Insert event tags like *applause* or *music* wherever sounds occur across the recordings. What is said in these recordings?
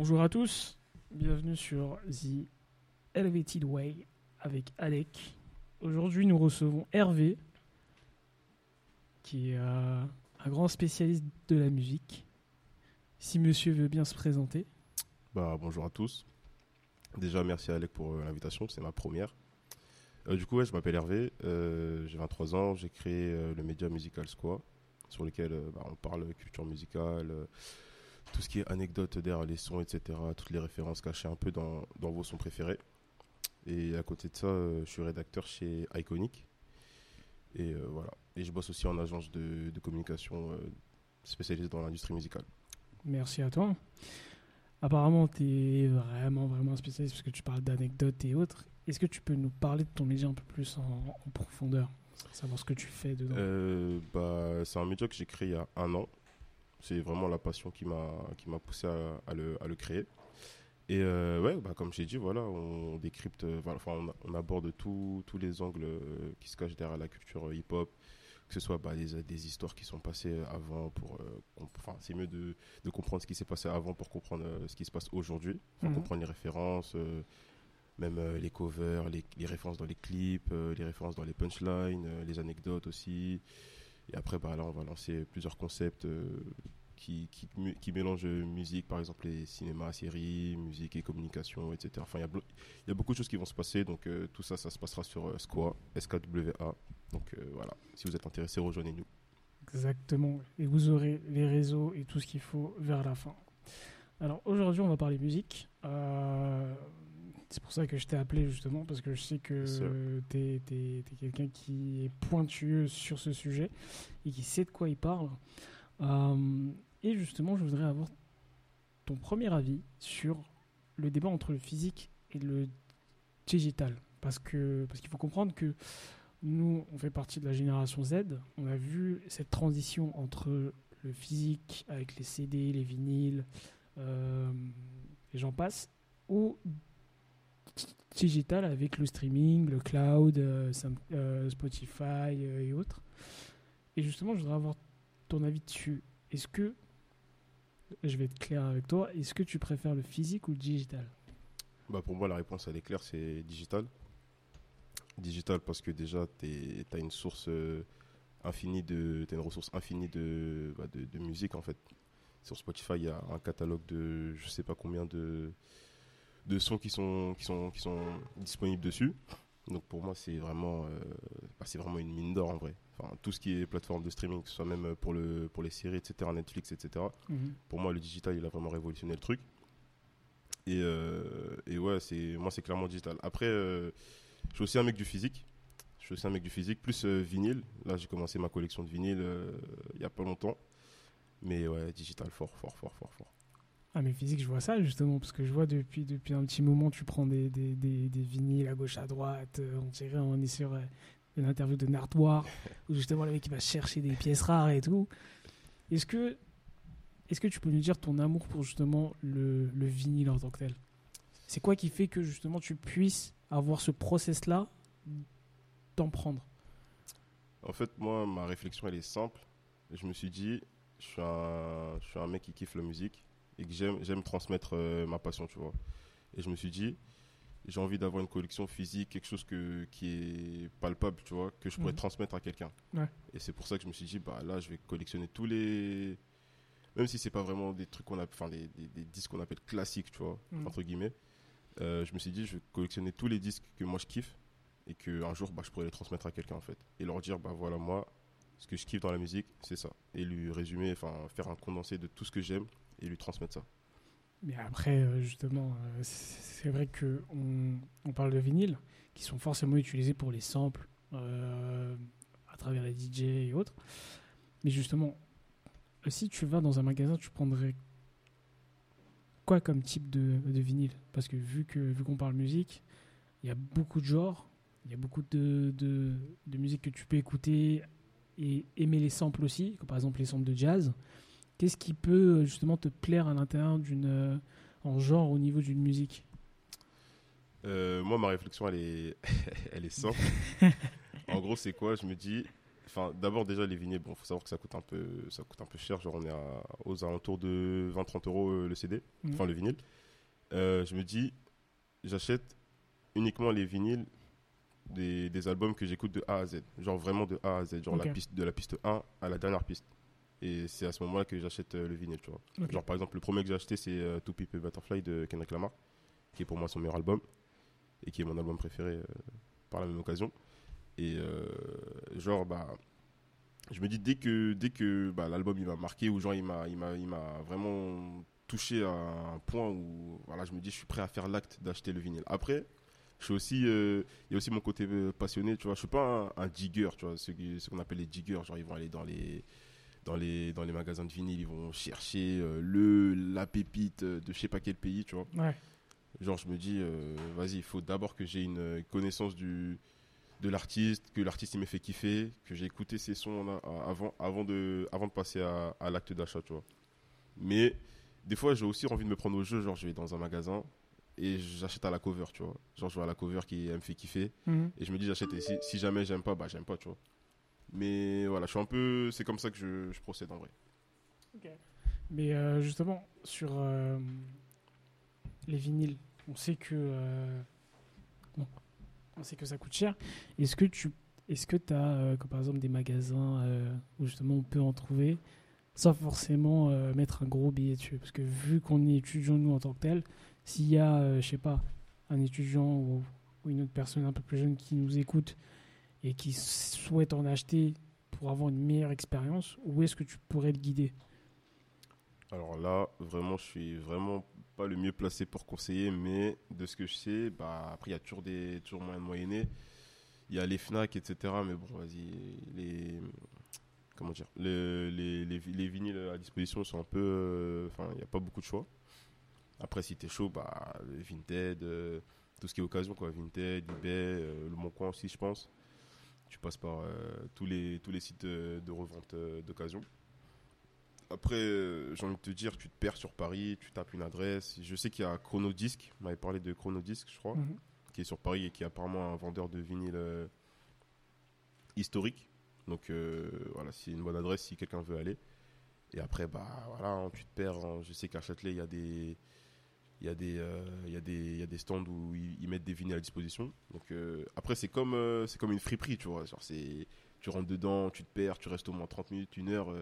Bonjour à tous, bienvenue sur The Elevated Way avec Alec. Aujourd'hui, nous recevons Hervé, qui est euh, un grand spécialiste de la musique. Si monsieur veut bien se présenter. Bah, bonjour à tous. Déjà, merci à Alec pour euh, l'invitation, c'est ma première. Euh, du coup, je m'appelle Hervé, j'ai 23 ans, j'ai créé le média Musical Squad, sur lequel bah, on parle culture musicale, tout ce qui est anecdotes derrière les sons, etc., toutes les références cachées un peu dans, dans vos sons préférés. Et à côté de ça, euh, je suis rédacteur chez Iconic. Et euh, voilà. Et je bosse aussi en agence de, de communication euh, spécialisée dans l'industrie musicale. Merci à toi. Apparemment, tu es vraiment, vraiment un spécialiste parce que tu parles d'anecdotes et autres. Est-ce que tu peux nous parler de ton média un peu plus en, en profondeur? Savoir ce que tu fais dedans. Euh, bah, c'est un média que j'ai créé il y a un an. C'est vraiment la passion qui m'a poussé à, à le, à le créer. Et euh, ouais, bah, comme j'ai dit, voilà, on décrypte, euh, enfin, on, on aborde tous les angles euh, qui se cachent derrière la culture euh, hip-hop, que ce soit bah, des, des histoires qui sont passées avant pour, euh, enfin, c'est mieux de, de comprendre ce qui s'est passé avant pour comprendre euh, ce qui se passe aujourd'hui, Mhm. comprendre les références, même les covers, les, les références dans les clips, les références dans les punchlines, les anecdotes aussi. Et après, bah, là, on va lancer plusieurs concepts euh, qui, qui, mélangent euh, musique, par exemple les cinémas, séries, musique et communication, etc. Enfin, il y, a beaucoup de choses qui vont se passer. Donc, euh, tout ça, ça se passera sur SQA, SKWA. Donc, voilà. Si vous êtes intéressé, rejoignez-nous. Exactement. Et vous aurez les réseaux et tout ce qu'il faut vers la fin. Alors aujourd'hui, on va parler musique. C'est pour ça que je t'ai appelé justement, parce que je sais que tu es, quelqu'un qui est pointueux sur ce sujet et qui sait de quoi il parle. Euh, et justement, je voudrais avoir ton premier avis sur le débat entre le physique et le digital. Parce que parce qu'il faut comprendre que nous, on fait partie de la génération Z. On a vu cette transition entre le physique avec les CD, les vinyles, euh, et j'en passe, au digital avec le streaming, le cloud, euh, euh, Spotify euh, et autres. Et justement, je voudrais avoir ton avis dessus. Est-ce que, je vais être clair avec toi, est-ce que tu préfères le physique ou le digital? Bah, pour moi, la réponse, elle est claire, c'est digital. Digital parce que déjà, tu as une source infinie de... T'as une ressource infinie de, bah, de musique, en fait. Sur Spotify, il y a un catalogue de je sais pas combien de, de sons qui sont, qui, sont, qui sont disponibles dessus. Donc pour moi, c'est vraiment, euh, bah, c'est vraiment une mine d'or en vrai. Enfin, tout ce qui est plateforme de streaming, que ce soit même pour, le, pour les séries, etc., Netflix, etc. Pour moi, le digital, il a vraiment révolutionné le truc. Et, euh, et ouais, c'est, moi, c'est clairement digital. Après, euh, je suis aussi un mec du physique. Je suis aussi un mec du physique, plus euh, vinyle. Là, j'ai commencé ma collection de vinyle euh, il y a pas longtemps. Mais ouais, digital, fort, fort, fort, fort, fort. Ah mais physique, je vois ça justement, parce que je vois depuis, depuis un petit moment, tu prends des, des, des, des vinyles à gauche, à droite, euh, on dirait on est sur euh, une interview de Nardwar, *laughs* où justement le mec il va chercher des pièces rares et tout. Est-ce que, est-ce que tu peux nous dire ton amour pour justement le, le vinyle en tant que tel? C'est quoi qui fait que justement tu puisses avoir ce process-là d'en prendre? En fait, moi, ma réflexion, elle est simple. Je me suis dit, je suis un, je suis un mec qui kiffe la musique et que j'aime, j'aime transmettre euh, ma passion, tu vois. Et je me suis dit, j'ai envie d'avoir une collection physique, quelque chose que, qui est palpable, tu vois, que je pourrais Mhm. transmettre à quelqu'un. Ouais. Et c'est pour ça que je me suis dit, bah là, je vais collectionner tous les. Même si c'est pas vraiment des trucs qu'on a, enfin des, des, des disques qu'on appelle classiques, tu vois, Mhm. entre guillemets. Euh, je me suis dit, je vais collectionner tous les disques que moi je kiffe et que un jour, bah, je pourrais les transmettre à quelqu'un en fait, et leur dire, bah voilà moi, ce que je kiffe dans la musique, c'est ça, et lui résumer, enfin faire un condensé de tout ce que j'aime et lui transmettre ça. Mais après, euh, justement, euh, c'est vrai que on, parle de vinyles qui sont forcément utilisés pour les samples euh, à travers les DJ et autres. Mais justement, si tu vas dans un magasin, tu prendrais quoi comme type de, vinyle? Parce que vu que vu qu'on parle musique, il y a beaucoup de genres, il y a beaucoup de musique que tu peux écouter et aimer les samples aussi, comme par exemple les samples de jazz. Qu'est-ce qui peut euh, justement te plaire à l'intérieur d'une euh, en genre au niveau d'une musique? Euh, moi, ma réflexion, elle est, *laughs* elle est simple. *laughs* en gros, c'est quoi? Je me dis, enfin, d'abord déjà les vinyles, bon, faut savoir que ça coûte un peu, ça coûte un peu cher. Genre, on est à- aux alentours de 20-30 euros le CD, Mhm. enfin le vinyle. Euh, je me dis, j'achète uniquement les vinyles des, des albums que j'écoute de A à Z. Genre vraiment de A à Z. Genre la piste, de la piste 1 à la dernière piste. Et c'est à ce moment-là que j'achète euh, le vinyle, tu vois. Ok. Genre par exemple, le premier que j'ai acheté, c'est euh, To a Butterfly de Kendrick Lamar, qui est pour moi son meilleur album, et qui est mon album préféré euh, par la même occasion. Et genre, bah, je me dis, dès que, dès que bah, l'album il m'a marqué, ou genre il m'a, il, m'a, il m'a vraiment touché à un point où voilà, je me dis, je suis prêt à faire l'acte d'acheter le vinyle. Après, je suis aussi, euh, il y a aussi mon côté passionné, tu vois. Je suis pas un, un digger, tu vois, ce qu'on appelle les diggers. Genre, ils vont aller dans les, dans les, dans les magasins de vinyle, ils vont chercher euh, le, la pépite euh, de je sais pas quel pays, tu vois. Ouais. Genre, je me dis, euh, vas-y, il faut d'abord que j'ai une connaissance du, de l'artiste, que l'artiste il m'ait fait kiffer, que j'ai écouté ses sons avant, avant, de, avant de passer à, à l'acte d'achat, tu vois. Mais des fois, j'ai aussi envie de me prendre au jeu. Genre, je vais dans un magasin et j'achète à la cover, tu vois. Genre, je vois à la cover qui elle me fait kiffer Mhm. et je me dis, j'achète. Et si, si jamais j'aime pas, bah, j'aime pas, tu vois. Mais voilà, je suis un peu. C'est comme ça que je, procède en vrai. Mais euh, justement, sur euh, les vinyles, on sait que euh, on sait que ça coûte cher. Est-ce que tu est-ce que tu as comme par exemple des magasins où justement on peut en trouver sans forcément mettre un gros billet dessus? Parce que vu qu'on est étudiant nous en tant que tel, s'il y a je sais pas un étudiant ou une autre personne un peu plus jeune qui nous écoute et qui souhaite en acheter pour avoir une meilleure expérience, où est-ce que tu pourrais le guider? Alors là, vraiment, je suis vraiment pas le mieux placé pour conseiller, mais de ce que je sais, bah, après, il y a toujours, des, toujours de moyenner. Il y a les Fnac, etc. Mais bon, vas-y, les. Comment dire le- les, les, les vinyles à disposition sont un peu. euh, Enfin, il n'y a pas beaucoup de choix. Après, si t'es chaud, bah, Vinted, euh, tout ce qui est occasion, quoi. Vinted, eBay, euh, Le Bon Coin aussi, je pense. Tu passes par euh, tous, les, tous les sites de, de revente euh, d'occasion. Après, euh, j'ai envie de te dire, tu te perds sur Paris, tu tapes une adresse. Je sais qu'il y a Chronodisc, on m'avait parlé de Chronodisc, je crois, Mhm. qui est sur Paris et qui est apparemment un vendeur de vinyle euh, historique. Donc euh, voilà, c'est une bonne adresse si quelqu'un veut aller. Et après, bah voilà, hein, tu te perds. hein. Je sais qu'à Châtelet, il y a des. Il y, a des, euh, il, y a des, il y a des stands où ils, ils mettent des vinyles à disposition. Donc euh, après, c'est comme, euh, c'est comme une friperie, tu vois. Genre, c'est, tu rentres dedans, tu te perds, tu restes au moins 30 minutes, une heure,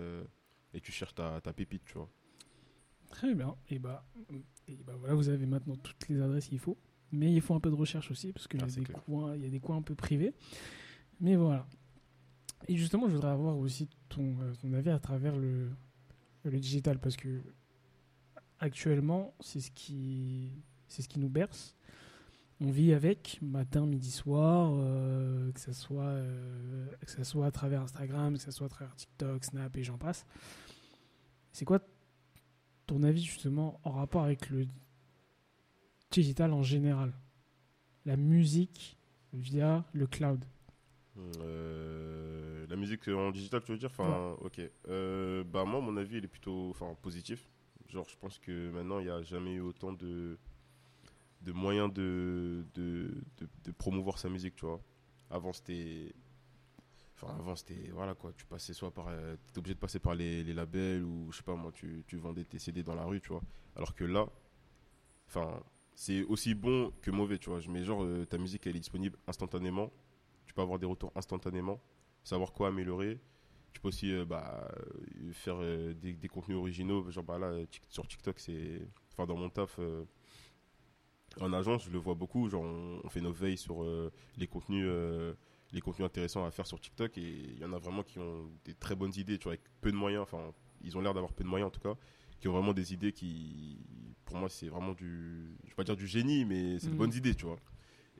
et tu cherches ta, ta pépite, tu vois. Très bien. Et bah, et bah voilà, vous avez maintenant toutes les adresses qu'il faut. Mais il faut un peu de recherche aussi, parce qu'il y, Ah, a c'est des coins- il y a des coins un peu privés. Mais voilà. Et justement, je voudrais avoir aussi ton, ton avis à travers le, le digital, parce que actuellement, c'est ce qui, c'est ce qui nous berce. On vit avec matin, midi, soir, euh, que ça soit euh, que ça soit à travers Instagram, que ça soit à travers TikTok, Snap et j'en passe. C'est quoi ton avis justement en rapport avec le digital en général? La musique via le cloud? Euh, la musique en digital, tu veux dire? Enfin, ok. Bah moi, mon avis, il est plutôt, enfin, positif. Genre, je pense que maintenant, il n'y a jamais eu autant de, moyens de, promouvoir sa musique, tu vois. Avant, c'était, enfin, avant, c'était, voilà quoi. Tu passais soit par, euh, obligé de passer par les, les labels ou je sais pas moi, tu, tu vendais tes CD dans la rue, tu vois. Alors que là, enfin, c'est aussi bon que mauvais, tu vois. Mais genre, euh, ta musique, elle est disponible instantanément tu peux avoir des retours instantanément, savoir quoi améliorer. Tu peux aussi euh, bah, euh, faire euh, des, des contenus originaux. Genre bah, là, sur TikTok, c'est. Enfin, dans mon taf, en agence, je le vois beaucoup. Genre, on, on fait nos veilles sur euh, les contenus. euh, les contenus intéressants à faire sur TikTok et il y en a vraiment qui ont des très bonnes idées, tu vois, avec peu de moyens, enfin, ils ont l'air d'avoir peu de moyens en tout cas, qui ont vraiment des idées qui, pour moi, c'est vraiment du, je vais pas dire du génie, mais c'est de Mhm. bonnes idées, tu vois.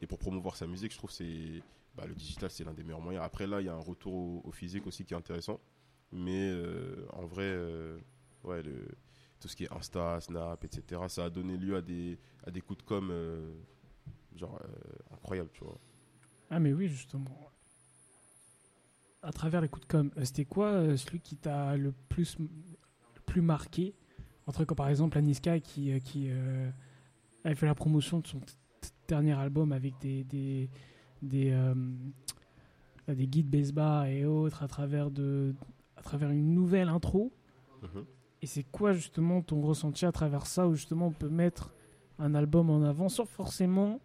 Et pour promouvoir sa musique, je trouve que c'est, bah, le digital, c'est l'un des meilleurs moyens. Après, là, il y a un retour au, physique aussi qui est intéressant. Mais euh, en vrai, euh, tout ce qui est Insta, Snap, etc., ça a donné lieu à des, coups de com' euh, genre incroyables, tu vois. Ah mais oui justement. À travers les coups de com, c'était quoi celui qui t'a le plus marqué? Entre par exemple Aniska qui qui avait fait la promotion de son dernier album avec des des, euh, des guides bass et autres à travers, de, à travers une nouvelle intro. Mhm. Et c'est quoi justement ton ressenti à travers ça, où justement on peut mettre un album en avant sans forcément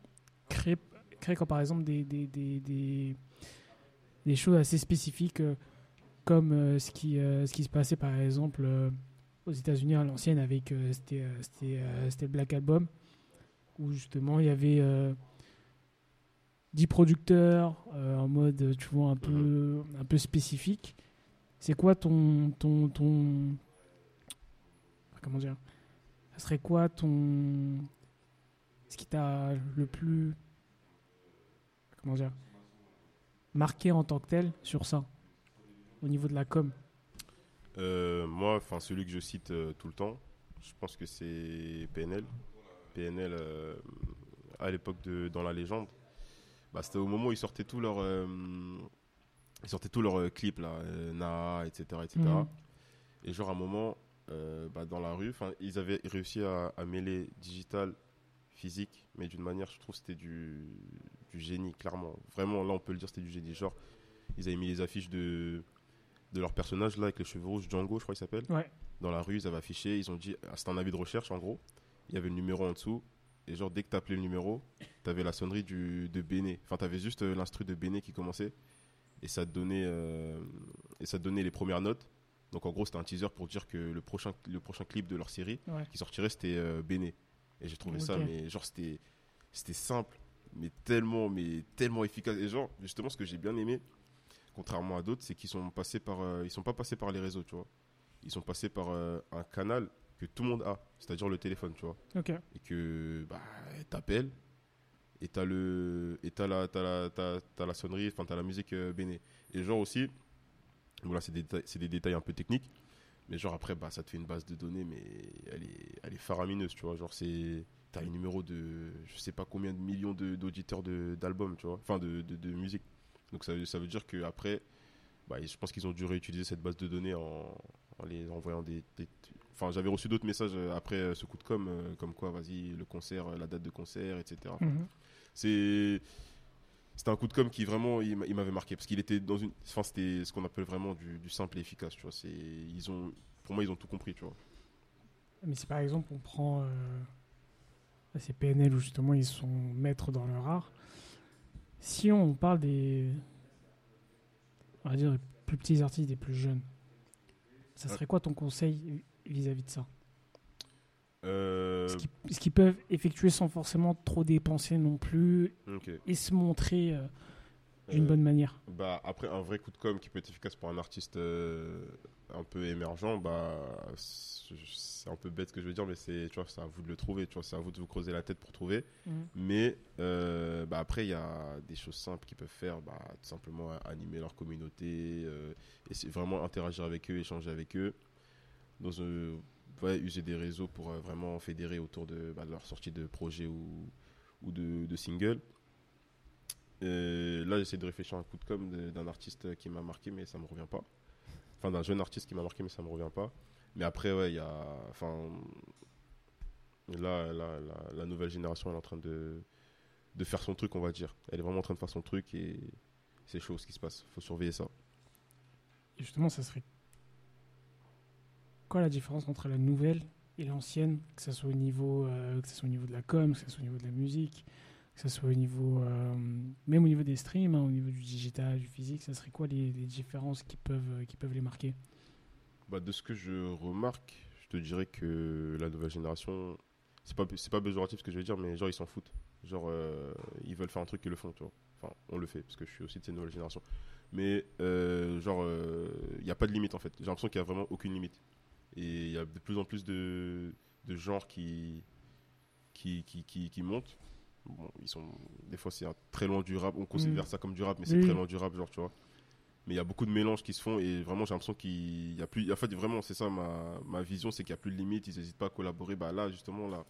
créer, créer comme par exemple des, des, des, des, des choses assez spécifiques, euh, comme euh, ce, qui, ce qui se passait par exemple aux États-Unis à l'ancienne avec c'était, le Black Album, où justement il y avait 10 producteurs euh, en mode, tu vois, un peu, un peu spécifique. C'est quoi ton, ton, ton. Comment dire Ça serait quoi ton. Ce qui t'a le plus. Comment dire Marqué en tant que tel sur ça, au niveau de la com? Euh, moi, enfin celui que je cite euh, tout le temps, je pense que c'est PNL. PNL à l'époque de dans la légende, bah, c'était au moment où ils sortaient tous leurs euh, ils sortaient tous leurs euh, clips là, Na, etc., etc. Et genre à un moment euh, bah, dans la rue, enfin ils avaient réussi à, à mêler digital, physique, mais d'une manière, je trouve, c'était du, du génie, clairement. Vraiment, là, on peut le dire, c'était du génie. Genre, ils avaient mis les affiches de de leur personnage là avec les cheveux rouges, Django, je crois qu'il s'appelle Ouais. dans la rue, ils avaient affiché, ils ont dit, ah, c'était un avis de recherche en gros, il y avait le numéro en dessous, et genre dès que t'appelais le numéro, t'avais la sonnerie du, de Béné, enfin t'avais juste euh, l'instru de Béné qui commençait, et ça te donnait, euh, et ça te donnait les premières notes, donc en gros c'était un teaser pour dire que le prochain, le prochain clip de leur série Ouais. qui sortirait c'était euh, Béné, et j'ai trouvé ça, mais genre c'était, c'était simple, mais tellement, mais tellement efficace, et genre justement ce que j'ai bien aimé, contrairement à d'autres, c'est qu'ils sont passés par, euh, ils sont pas passés par les réseaux, tu vois. Ils sont passés par un canal que tout le monde a, c'est-à-dire le téléphone, tu vois. Ok. Et que bah, t'appelles et t'as le et t'as la t'as la t'as, t'as la sonnerie, enfin t'as la musique euh, béné. Et genre aussi, voilà c'est des des détails un peu techniques, mais genre après bah ça te fait une base de données, mais elle est elle est faramineuse, tu vois. Genre c'est t'as les numéros de je sais pas combien de millions de, d'auditeurs de, d'albums, tu vois, enfin de, de, de musique. Donc ça, veut- ça veut dire que après bah, je pense qu'ils ont dû réutiliser cette base de données en, en les envoyant des, des- Enfin, j'avais reçu d'autres messages euh, après euh, ce coup de com, euh, comme quoi, vas-y, le concert, la date de concert, etc. Mhm. C'est. C'était un coup de com qui vraiment il m'a- il m'avait marqué parce qu'il était dans une enfin c'était ce qu'on appelle vraiment du, du simple et efficace tu vois c'est ils ont pour moi ils ont tout compris tu vois Mais si par exemple on prend. euh, c'est PNL où justement ils sont maîtres dans leur art. Si on parle des. On va dire des plus petits artistes, des plus jeunes, ça serait quoi ton conseil vis-à-vis de ça Euh, Ce qu'ils peuvent effectuer sans forcément trop dépenser non plus et se montrer euh, d'une Euh, bonne manière. Bah, après, un vrai coup de com qui peut être efficace pour un artiste un peu émergent, bah, c'est un peu bête ce que je veux dire, mais c'est, tu vois, c'est à vous de le trouver, tu vois, c'est à vous de vous creuser la tête pour trouver. Mais euh, bah, après, il y a des choses simples qu'ils peuvent faire, bah, tout simplement animer leur communauté, et c'est vraiment interagir avec eux, échanger avec eux, dans, user des réseaux pour euh, vraiment fédérer autour de, bah, de leur sortie de projet ou, ou de, single. Euh, là, j'essaie de réfléchir à un coup de com' d'un artiste qui m'a marqué, mais ça me revient pas. Enfin, d'un jeune artiste qui m'a marqué, mais ça me revient pas. Mais après, ouais, il y a. Enfin. Là, la, nouvelle génération, elle est en train de, de faire son truc, on va dire. Elle est vraiment en train de faire son truc et c'est chaud ce qui se passe. faut surveiller ça. Et justement, ça serait quoi la différence entre la nouvelle et l'ancienne, que ce soit au niveau, euh, que ce soit au niveau de la com, que ce soit au niveau de la musique, que ce soit au niveau, euh, même au niveau des streams, hein, au niveau du digital, du physique, ça serait quoi les, différences qui peuvent, euh, qui peuvent les marquer? Bah, de ce que je remarque, je te dirais que la nouvelle génération, c'est pas, c'est pas péjoratif ce que je vais dire, mais genre ils s'en foutent. Genre ils veulent faire un truc, ils le font. Enfin, on le fait, parce que je suis aussi de cette nouvelle génération. Mais genre, il n'y a pas de limite en fait. J'ai l'impression qu'il n'y a vraiment aucune limite. Et il y a de plus en plus de, de genres qui, qui, qui, qui, qui montent. Bon, ils sont, des fois c'est très loin du rap, on considère Mm. ça comme du rap, mais c'est Oui. très loin du rap, genre, tu vois. Mais il y a beaucoup de mélanges qui se font et vraiment j'ai l'impression qu'il y a plus. En fait, vraiment, c'est ça ma, ma vision, c'est qu'il n'y a plus de limite, ils n'hésitent pas à collaborer. Bah là, justement, là,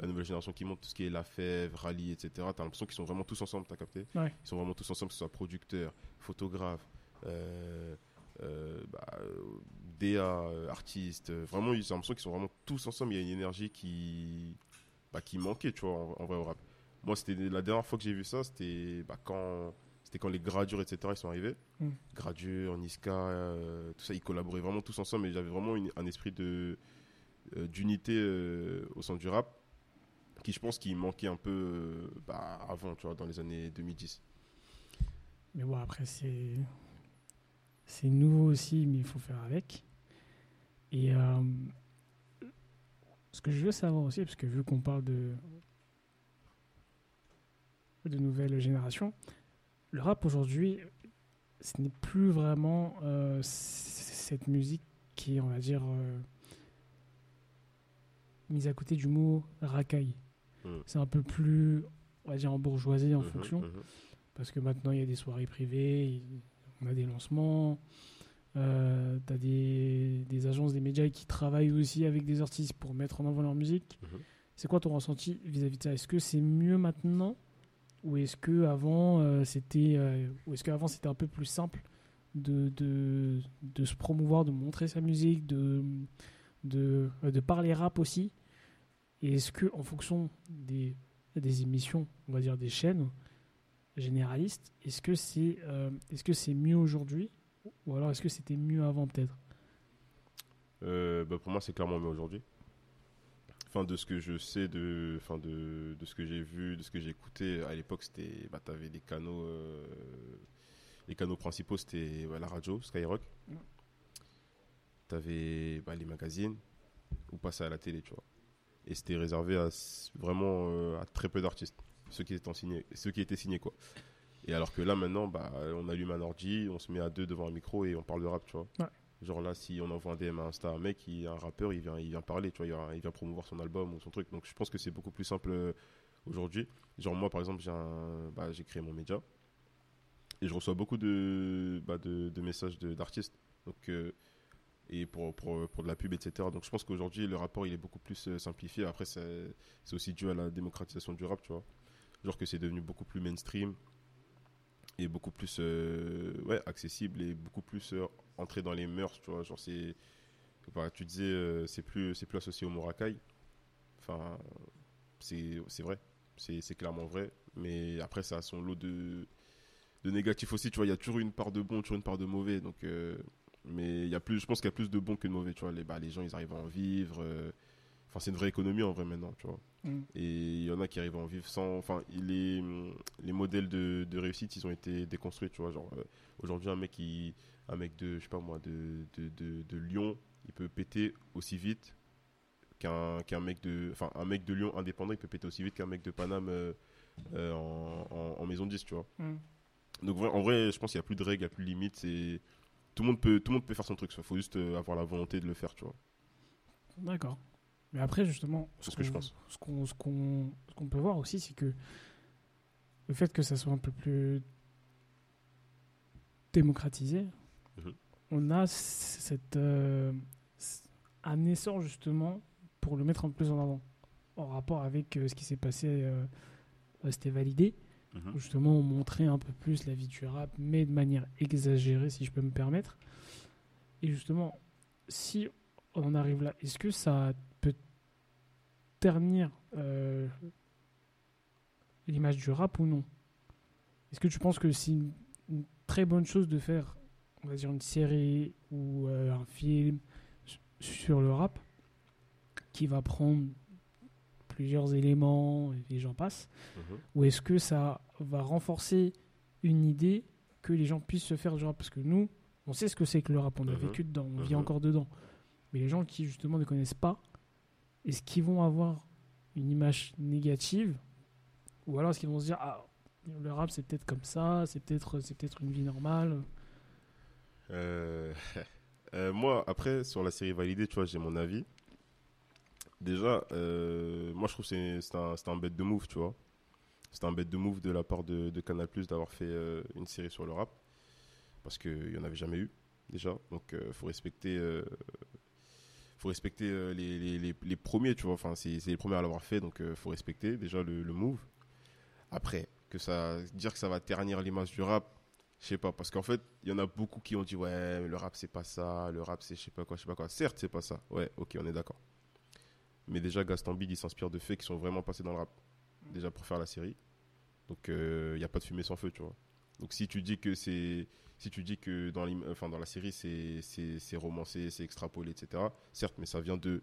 la nouvelle génération qui monte, tout ce qui est La Fève, Rally, etc. T'as l'impression qu'ils sont vraiment tous ensemble, t'as capté? Ouais. Ils sont vraiment tous ensemble, que ce soit producteurs, photographes, euh, euh, bah, DA, euh, artistes. euh, Vraiment, j'ai l'impression qu'ils sont vraiment tous ensemble. Il y a une énergie qui, bah, qui manquait, tu vois, en, en vrai au rap. Moi, c'était la dernière fois que j'ai vu ça, c'était bah, quand c'était quand les Gradures, etc., ils sont arrivés. Mm. Gradure, Niska, euh, tout ça, ils collaboraient vraiment tous ensemble et j'avais vraiment une- un esprit de euh, d'unité au sein du rap qui, je pense, qui manquait un peu bah, avant, tu vois, dans les années 2010. Mais bon, après, c'est. C'est nouveau aussi, mais il faut faire avec. Et euh, ce que je veux savoir aussi, parce que vu qu'on parle de. de nouvelles générations, le rap aujourd'hui, ce n'est plus vraiment euh, cette musique qui est, on va dire, euh, mise à côté du mot racaille. Mm. C'est un peu plus, on va dire, en bourgeoisie en Mhm, fonction. mhm. Parce que maintenant, il y a des soirées privées, il- on a des lancements, euh, tu as des, des agences, des médias qui travaillent aussi avec des artistes pour mettre en avant leur musique. Mhm. C'est quoi ton ressenti vis-à-vis de ça? Est-ce que c'est mieux maintenant? Ou est-ce que avant euh, c'était euh, ou est-ce qu'avant c'était un peu plus simple de, de, de se promouvoir, de montrer sa musique, de, de, euh, de parler rap aussi? Et est-ce que en fonction des, des émissions, on va dire des chaînes généralistes, est-ce que c'est euh, est-ce que c'est mieux aujourd'hui ou alors est-ce que c'était mieux avant peut-être? Euh, bah, pour moi, c'est clairement mieux aujourd'hui. Enfin, de ce que je sais, de, enfin, de, de ce que j'ai vu, de ce que j'ai écouté, à l'époque, c'était, bah, t'avais des canaux, euh, les canaux principaux, c'était ouais, la radio, Skyrock. Ouais. T'avais bah, les magazines, ou passer à la télé, tu vois. Et c'était réservé à vraiment à très peu d'artistes, ceux qui étaient signés, ceux qui étaient signés, quoi. Et alors que là, maintenant, bah, on allume un ordi, on se met à deux devant un micro et on parle de rap, tu vois. Genre là, si on envoie un DM à Insta un mec, il, un rappeur, il vient, il vient parler, tu vois, il vient, il vient promouvoir son album ou son truc. Donc je pense que c'est beaucoup plus simple euh, aujourd'hui. Genre moi, par exemple, j'ai bah, créé mon média et je reçois beaucoup de, bah, de, de messages d'artistes. Donc euh, et pour, pour, pour de la pub, etc. Donc je pense qu'aujourd'hui, le rapport, il est beaucoup plus euh, simplifié. Après, c'est c'est aussi dû à la démocratisation du rap, tu vois. Genre que c'est devenu beaucoup plus mainstream et beaucoup plus euh, ouais, accessible et beaucoup plus euh, entré dans les mœurs, tu vois. Genre, c'est. enfin, tu disais, euh, c'est plus, plus associé au mot racaille. Enfin, c'est vrai. C'est clairement vrai. Mais après, ça a son lot de, de négatifs aussi, tu vois. Il y a toujours une part de bon, toujours une part de mauvais. Donc, euh, mais y a plus, je pense qu'il y a plus de bon que de mauvais, tu vois. Les, bah, les gens, ils arrivent à en vivre. Enfin, c'est une vraie économie en vrai maintenant, tu vois. Mm. Et il y en a qui arrivent à en vivre sans. Enfin, les, les modèles de, de réussite, ils ont été déconstruits, tu vois. Genre, euh, aujourd'hui, un mec, qui, un mec de, je sais pas moi, de, de, de, de Lyon, il peut péter aussi vite qu'un qu'un mec de. Enfin, un mec de Lyon indépendant, il peut péter aussi vite qu'un mec de Paname euh, euh, en, en, en maison 10, tu vois. Mm. Donc, en vrai, je pense qu'il n'y a plus de règles, il n'y a plus de limites. C'est. Tout le, monde peut, tout le monde peut faire son truc, il faut juste avoir la volonté de le faire, tu vois. D'accord. Mais après, justement, ce que je qu'on- pense. Ce qu'on, ce qu'on, peut voir aussi, c'est que le fait que ça soit un peu plus démocratisé, Mhm. on a cette, euh, un essor justement pour le mettre un peu plus en avant. En rapport avec euh, ce qui s'est passé, euh, c'était validé. Mhm. où justement on montrait un peu plus la vie du rap, mais de manière exagérée, si je peux me permettre. Et justement, si on arrive là, est-ce que ça peut ternir euh, l'image du rap ou non? Est-ce que tu penses que c'est une, une très bonne chose de faire, on va dire, une série ou euh, un film su- sur le rap qui va prendre plusieurs éléments et j'en passe Mhm. ou est-ce que ça va renforcer une idée que les gens puissent se faire du rap? Parce que nous, on sait ce que c'est que le rap, on a Mhm. vécu dedans, on vit Mhm. encore dedans. Mais les gens qui justement ne connaissent pas, est-ce qu'ils vont avoir une image négative Ou alors est-ce qu'ils vont se dire, ah, le rap c'est peut-être comme ça, c'est peut-être c'est peut-être une vie normale? Euh, *laughs* euh, moi, après, sur la série validée, tu vois, j'ai mon avis. Déjà, euh, moi, je trouve que c'est un, un bête de move, tu vois. C'est un bête de move de la part de, de Canal Plus d'avoir fait euh, une série sur le rap. Parce qu'il n'y en avait jamais eu, déjà. Donc, il faut respecter, euh, faut respecter euh, les, les, premiers, tu vois. Enfin, c'est les premiers à l'avoir fait, donc il faut respecter déjà le, le move. Après, que ça, dire que ça va ternir l'image du rap, je sais pas, parce qu'en fait, il y en a beaucoup qui ont dit ouais, mais le rap c'est pas ça, le rap c'est je sais pas quoi, je sais pas quoi. Certes, c'est pas ça. Ouais, ok, on est d'accord. Mais déjà, Gaston Bide, il s'inspire de faits qui sont vraiment passés dans le rap. Déjà pour faire la série. Donc, il n'y a pas de fumée sans feu, tu vois. Donc si tu dis que c'est si tu dis que dans, l'im- enfin, dans la série c'est c'est c'est romancé, c'est extrapolé, etc. Certes, mais ça vient de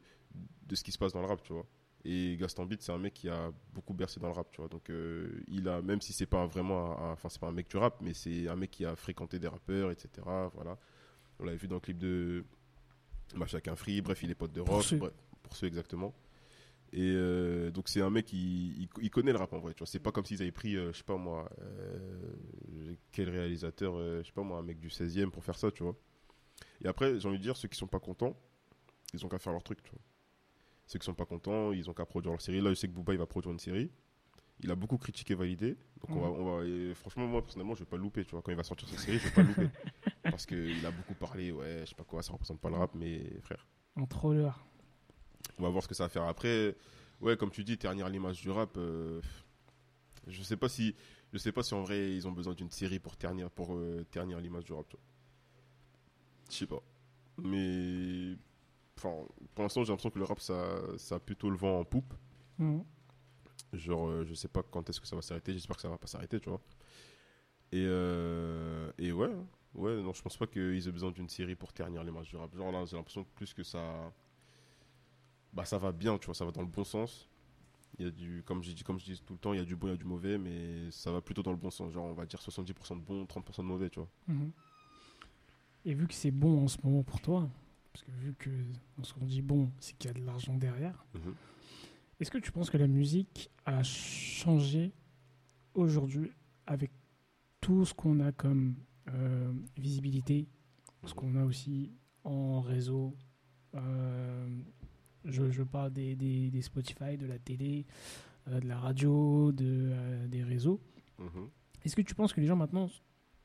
de ce qui se passe dans le rap, tu vois. Et Gaston Beat, c'est un mec qui a beaucoup bercé dans le rap, tu vois. Donc euh, il a même si c'est pas vraiment un- un- enfin c'est pas un mec du rap, mais c'est un mec qui a fréquenté des rappeurs, etc. Voilà. On l'avait vu dans le clip de Chacun Free, bref, il est pote de Pour rock, ceux. bref, pour ceux exactement. Et euh, donc c'est un mec qui il, il connaît le rap en vrai, tu vois. C'est pas comme s'ils avaient pris, euh, je sais pas moi, euh, quel réalisateur, je sais pas moi, un mec du 16e pour faire ça, tu vois. Et après, j'ai envie de dire, ceux qui sont pas contents, ils ont qu'à faire leur truc, tu vois. Ceux qui sont pas contents, ils ont qu'à produire leur série. Là, je sais que Booba, il va produire une série. Il a beaucoup critiqué, validé. Donc, on va, on va, et franchement, moi, personnellement, je vais pas louper, tu vois. Quand il va sortir cette série, je vais pas louper. *laughs* Parce qu'il a beaucoup parlé, ouais, je sais pas quoi, ça représente pas le rap, mais frère. Un troller. On va voir ce que ça va faire après. Ouais, comme tu dis, ternir l'image du rap. euh, je sais pas si, je sais pas si en vrai ils ont besoin d'une série pour ternir, pour euh, ternir l'image du rap. Je sais pas. Mais, enfin, pour l'instant, j'ai l'impression que le rap ça, ça a plutôt le vent en poupe. Mhm. Genre, euh, je sais pas quand est-ce que ça va s'arrêter. J'espère que ça va pas s'arrêter, tu vois. Et, euh, et ouais, ouais, non, je pense pas qu'ils aient besoin d'une série pour ternir l'image du rap. Genre là, j'ai l'impression que plus que ça, bah ça va bien, tu vois, ça va dans le bon sens. Il y a du, comme j'ai dit, comme je dis tout le temps, il y a du bon, il y a du mauvais, mais ça va plutôt dans le bon sens. Genre, on va dire 70% de bon, 30% de mauvais, tu vois. Mhm. Et vu que c'est bon en ce moment pour toi, parce que vu que lorsqu'on dit bon, c'est qu'il y a de l'argent derrière, Mhm. est-ce que tu penses que la musique a changé aujourd'hui avec tout ce qu'on a comme euh, visibilité, ce qu'on a aussi en réseau euh, je, je parle des, des, des Spotify, de la télé, euh, de la radio, de, euh, des réseaux. Mhm. Est-ce que tu penses que les gens maintenant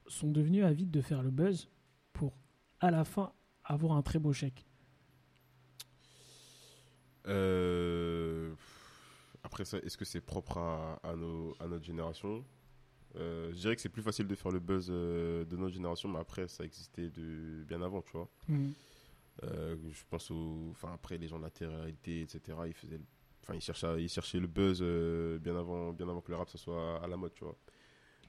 sont devenus avides de faire le buzz pour à la fin avoir un très beau chèque? Euh, Après ça, est-ce que c'est propre à, à nos, à notre génération? Euh, Je dirais que c'est plus facile de faire le buzz euh, de notre génération, mais après, ça existait de bien avant, tu vois. Euh, je pense au, enfin après les gens de la télé-réalité, etc. Ils faisaient, enfin ils cherchaient, ils cherchaient le buzz euh, bien avant, bien avant que le rap ça soit à la mode, tu vois.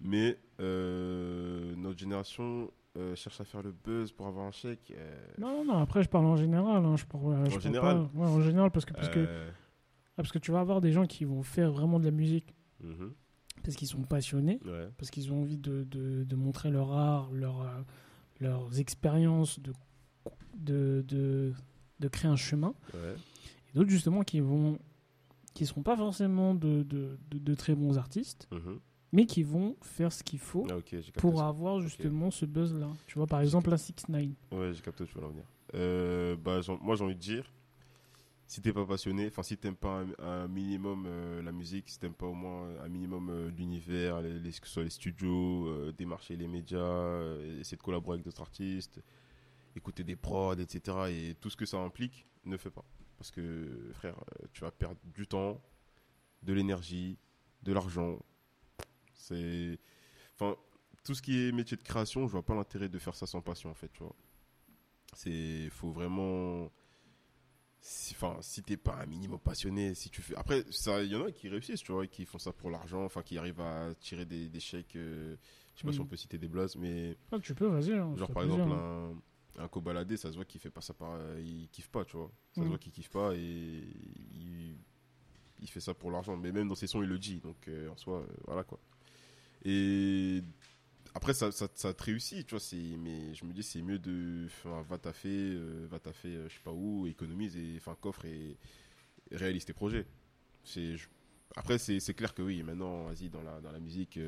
Mais euh, notre génération cherche à faire le buzz pour avoir un chèque. Non, non, après je parle en général. hein, je parle, je parle général pas- ouais, En général, parce que, parce, que, ah, parce que tu vas avoir des gens qui vont faire vraiment de la musique mhm, parce qu'ils sont passionnés, ouais, parce qu'ils ont envie de, de, de montrer leur art, leur, leurs expériences, de, de, de, de créer un chemin. ouais, Et d'autres justement qui vont qui seront pas forcément de, de, de, très bons artistes, mhm. mais qui vont faire ce qu'il faut Ah, pour ça. avoir justement ce buzz là. Tu vois par exemple la 6 9 Ouais, j'ai capté tu veux en venir. Euh, bah, moi, j'ai envie de dire, si t'es pas passionné, enfin, si t'aimes pas un, un minimum euh, la musique, si t'aimes pas au moins un minimum euh, l'univers, les, les- que ce soit les studios, euh, démarcher les médias, euh, essayer de collaborer avec d'autres artistes, écouter des prods, etc. et tout ce que ça implique, ne fais pas. Parce que, frère, euh, tu vas perdre du temps, de l'énergie, de l'argent. C'est. Enfin, tout ce qui est métier de création, je vois pas l'intérêt de faire ça sans passion, en fait, tu vois. C'est. Faut vraiment. si- Enfin, si t'es pas un minimum passionné, si tu fais. Après, il y en a qui réussissent, tu vois, qui font ça pour l'argent, enfin, qui arrivent à tirer des, des chèques. euh, je sais pas si Mm. on peut citer des blazes, mais. Ah, tu peux, vas-y. hein, Genre par exemple hein. un, un cobaladé, ça se voit qu'il fait pas ça par, euh, il kiffe pas, tu vois. Ça se voit qu'il kiffe pas et il, il fait ça pour l'argent. Mais même dans ses sons, il le dit. Donc euh, en soi, euh, voilà quoi. Et après ça, ça, ça te réussit, tu vois. C'est, mais je me dis c'est mieux de, enfin, va taffer, euh, va taffer, je sais pas où, économise et enfin coffre et, et réalise tes projets. C'est, je- après c'est, c'est clair que oui. Maintenant, vas-y dans la dans la musique.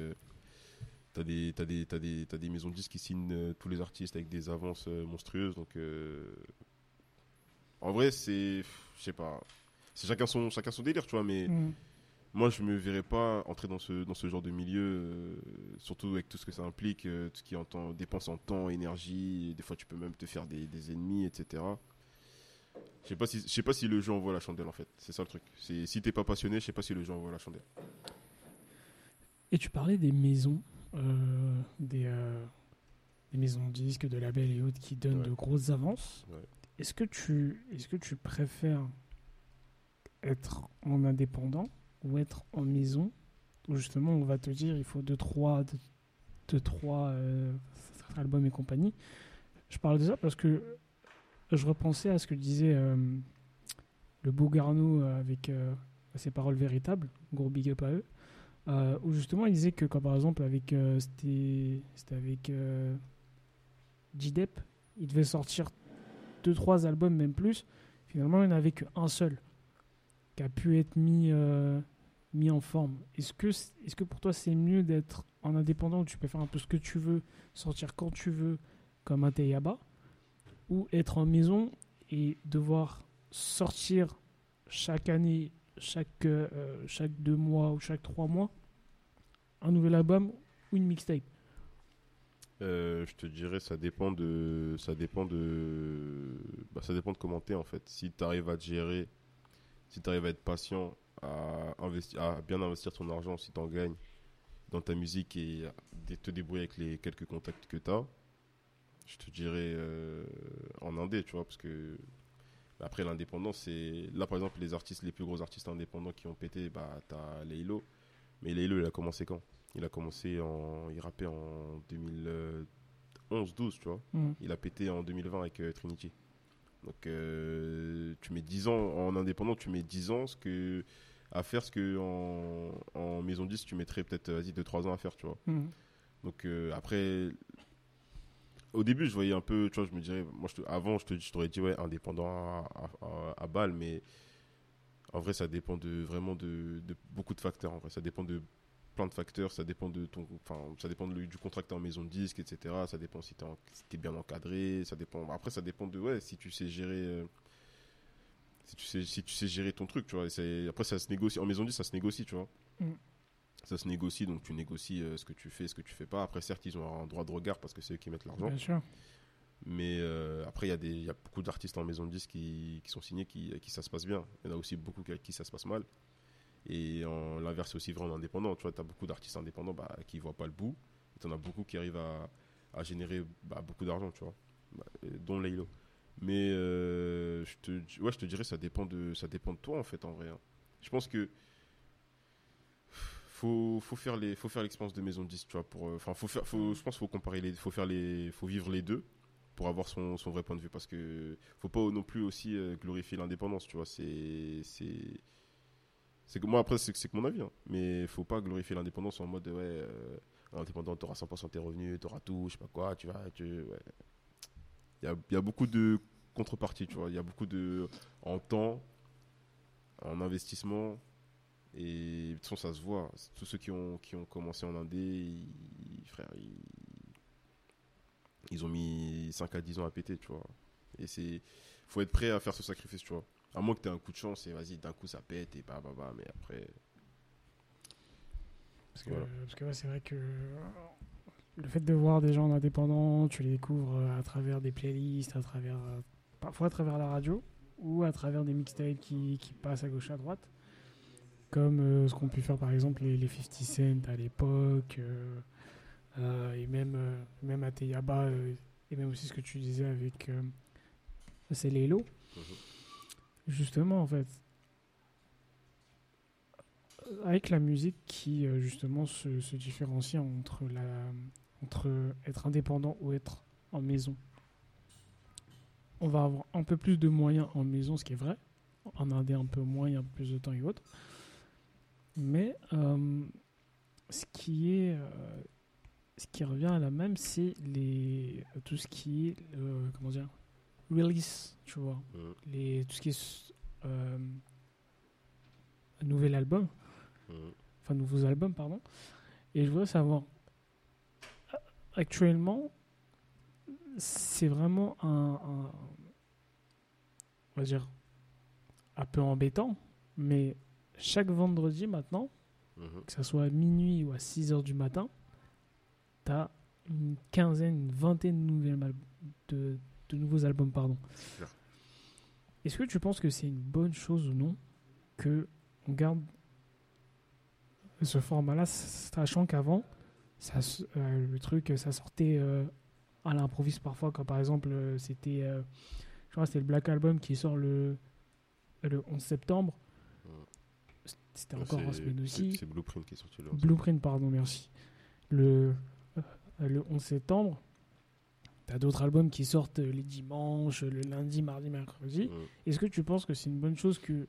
T'as des, t'as des, t'as des, t'as des maisons de disques qui signent euh, tous les artistes avec des avances euh, monstrueuses. Donc, euh, en vrai, c'est, je sais pas, c'est chacun son, chacun son délire, tu vois. Mais Mm. moi, je me verrais pas entrer dans ce, dans ce genre de milieu, euh, surtout avec tout ce que ça implique, euh, tout ce qui entend dépense en temps, énergie. et des fois, tu peux même te faire des, des ennemis, etc. Je sais pas si, je sais pas si le jeu envoie la chandelle en fait. C'est ça le truc. C'est si t'es pas passionné, je sais pas si le jeu envoie la chandelle. Et tu parlais des maisons, des, euh, des maisons de disques, de labels et autres qui donnent Ouais. de grosses avances. Ouais. Est-ce que tu est-ce que tu préfères être en indépendant ou être en maison où justement on va te dire il faut 2 3 2 trois euh, albums et compagnie? Je parle de ça parce que je repensais à ce que disait euh, le beau Garneau avec euh, ses paroles véritables, gros big up à eux, euh, où justement il disait que quand par exemple avec euh, c'était avec euh, J-Dep, il devait sortir deux trois albums même plus. Finalement, il n'y en avait qu'un seul qui a pu être mis euh, mis en forme. Est-ce que est-ce que pour toi c'est mieux d'être en indépendant où tu peux faire un peu ce que tu veux, sortir quand tu veux comme un Teyaba ou être en maison et devoir sortir chaque année, chaque, euh, chaque deux mois ou chaque trois mois, un nouvel album ou une mixtape. Euh, je te dirais, ça dépend de, ça dépend de, bah, ça dépend de comment t'es en fait. Si tu arrives à te gérer, si tu à être patient, à investir, à bien investir ton argent, si tu en gagnes dans ta musique et te débrouiller avec les quelques contacts que tu as, je te dirais euh, en indé, tu vois, parce que après l'indépendance, c'est là par exemple les artistes, les plus gros artistes indépendants qui ont pété, bah t'as Leilo, mais Leilo il a commencé quand? Il a commencé en, il rappait en 2011-12, tu vois. Mhm. Il a pété en 2020 avec euh, Trinity. Donc, euh, tu mets 10 ans en indépendant, tu mets 10 ans ce que, à faire ce que en, en maison 10, tu mettrais peut-être, vas-y, 2-3 ans à faire, tu vois. Mhm. Donc, euh, après, au début, je voyais un peu, tu vois, je me dirais, moi, je te- avant, je te- je t'aurais dit, ouais, indépendant à, à, à- balle, mais en vrai, ça dépend de, vraiment de, de beaucoup de facteurs, en vrai. Ça dépend de plein de facteurs, ça dépend de ton, enfin, ça dépend de- du contrat que en maison de disque, etc. Ça dépend si t'es si bien encadré, ça dépend, après, ça dépend de, ouais, si tu sais gérer, euh, si tu sais, si tu sais gérer ton truc, tu vois. Et après, ça se négocie, en maison de disque, ça se négocie, tu vois. Mm. Ça se négocie, donc tu négocies euh, ce que tu fais, ce que tu fais pas. Après, certes, ils ont un droit de regard parce que c'est eux qui mettent l'argent. Bien sûr. Mais euh, après, il y, y a beaucoup d'artistes en maison de disques qui, qui sont signés, qui, qui ça se passe bien. Il y en a aussi beaucoup avec qui ça se passe mal. Et l'inverse c'est aussi vrai en indépendant. Tu vois, tu as beaucoup d'artistes indépendants bah, qui ne voient pas le bout. Et tu en as beaucoup qui arrivent à, à générer bah, beaucoup d'argent, tu vois. Bah, dont Laylo. Mais euh, je, te, ouais, je te dirais, ça dépend, de, ça dépend de toi, en fait, en vrai. hein. Je pense que faut, faut faire les faut faire l'expérience de maison de disque tu vois pour euh, enfin faut faire faut je pense faut comparer les faut faire les faut vivre les deux pour avoir son, son vrai point de vue parce que faut pas non plus aussi euh, glorifier l'indépendance tu vois c'est c'est c'est que moi après c'est que mon avis hein, mais faut pas glorifier l'indépendance en mode ouais euh, indépendant t'auras 100% de tes revenus t'auras tout je sais pas quoi tu vas tu il y a, y a beaucoup de contreparties tu vois il y a beaucoup de en temps en investissement et de toute façon ça se voit tous ceux qui ont qui ont commencé en indé ils, frère ils, ils ont mis 5 à 10 ans à péter, tu vois. Et c'est. Faut être prêt à faire ce sacrifice, tu vois. À moins que tu aies un coup de chance et vas-y, d'un coup ça pète et bah bah bah, mais après. Parce que, Voilà. parce que ouais, c'est vrai que le fait de voir des gens indépendants, tu les découvres euh, à travers des playlists, à travers, euh, parfois à travers la radio ou à travers des mixtapes qui, qui passent à gauche à droite, comme euh, ce qu'ont pu faire par exemple les, les 50 Cent à l'époque, euh, euh, et même, même à Teyaba, euh, et même aussi ce que tu disais avec c'est Lélo. Mhm. Justement, en fait, avec la musique qui justement se, se différencie entre, la, entre être indépendant ou être en maison. On va avoir un peu plus de moyens en maison, ce qui est vrai. En indé, un peu moins, il y a un peu plus de temps et autres. Mais euh, ce qui est, euh, ce qui revient à la même, c'est les tout ce qui est euh, comment dire release, tu vois, Mhm. les tout ce qui est euh, nouvel album Mhm. enfin nouveaux albums, pardon. Et je voudrais savoir, actuellement, c'est vraiment un, un- on va dire, un peu embêtant, mais chaque vendredi maintenant, Mhm. que ce soit à minuit ou à 6 heures du matin, tu as une quinzaine, une vingtaine de, nouvelles de, de nouveaux albums. pardon. Est-ce que tu penses que c'est une bonne chose ou non que on garde ce format-là, sachant qu'avant, ça euh, le truc, ça sortait euh, à l'improviste parfois, quand par exemple, euh, c'était je crois que c'était le Black Album qui sort le, le 11 septembre. C'était encore en semaine aussi. C'est Blueprint qui est sorti là. Blueprint, pardon, merci. Le, euh, le 11 septembre. T'as d'autres albums qui sortent les dimanches, le lundi, mardi, mercredi. Est-ce que tu penses que c'est une bonne chose que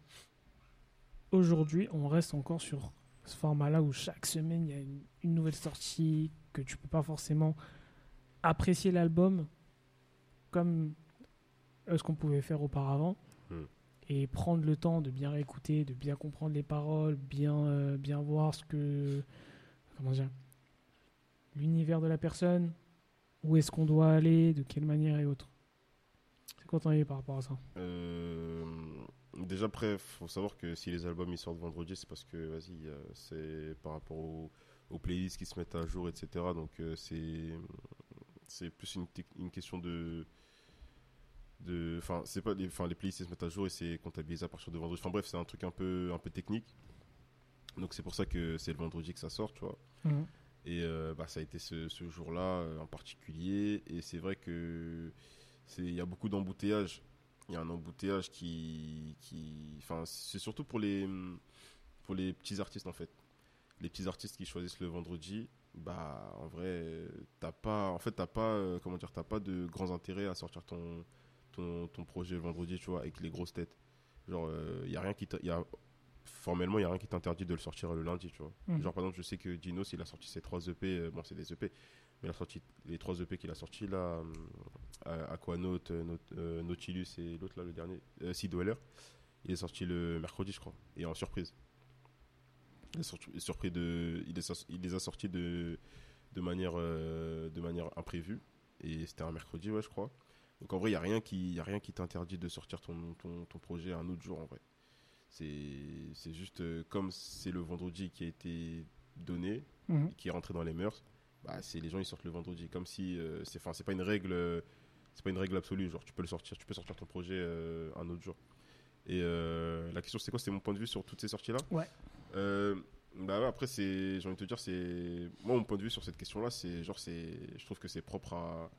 aujourd'hui on reste encore sur ce format-là où chaque semaine il y a une, une nouvelle sortie, que tu peux pas forcément apprécier l'album comme euh, ce qu'on pouvait faire auparavant? Hmm. Et prendre le temps de bien réécouter, de bien comprendre les paroles, bien euh, bien voir ce que comment dire l'univers de la personne, où est-ce qu'on doit aller, de quelle manière et autres. C'est quoi ton avis par rapport à ça? Euh, déjà, après, faut savoir que si les albums ils sortent vendredi, c'est parce que, vas-y, euh, c'est par rapport aux, playlists qui se mettent à jour, etc. Donc, c'est c'est plus une question de. De- Enfin, c'est pas les, enfin, les playlists se mettent à jour et c'est comptabilisé à partir de vendredi. Enfin, bref, c'est un truc un peu, un peu technique. Donc, c'est pour ça que c'est le vendredi que ça sort, tu vois. Et euh, bah, ça a été ce, ce jour-là euh, en particulier. Et c'est vrai que c'est il y a beaucoup d'embouteillages. Il y a un embouteillage qui, qui, enfin, c'est surtout pour les, pour les petits artistes en fait. Les petits artistes qui choisissent le vendredi, bah, en vrai, t'as pas, en fait, t'as pas, euh, comment dire, t'as pas de grands intérêts à sortir ton, ton, ton projet vendredi, tu vois, avec les grosses têtes. Genre, il y a rien qui, y a, formellement, il y a rien qui t'interdit de le sortir le lundi, tu vois. Mhm. Genre, par exemple, je sais que Dinos, il a sorti ses trois EP, euh, bon, c'est des EP, mais il a sorti les trois EP qu'il a sorti là, euh, Aquanaut, euh, euh, Nautilus et l'autre là, le dernier, euh, Sea Dweller. Il est sorti le mercredi, je crois, et en surprise. Il est, sorti- il est surpris de, il, est sor- il les a sortis de, de, manière, euh, de manière imprévue, et c'était un mercredi, ouais, je crois. Donc en vrai, il n'y a rien qui, y a rien qui t'interdit de sortir ton, ton, ton projet un autre jour, en vrai. C'est c'est juste euh, comme c'est le vendredi qui a été donné, Mhm. et qui est rentré dans les mœurs, bah, c'est les gens ils sortent le vendredi. Comme si euh, c'est, enfin, c'est pas une règle, euh, c'est pas une règle absolue. Genre, tu peux le sortir, tu peux sortir ton projet euh, un autre jour. Et la question c'est quoi? C'était mon point de vue sur toutes ces sorties là. Ouais. Bah ouais, après c'est, j'ai envie de te dire c'est, moi mon point de vue sur cette question là, c'est genre c'est, je trouve que c'est propre à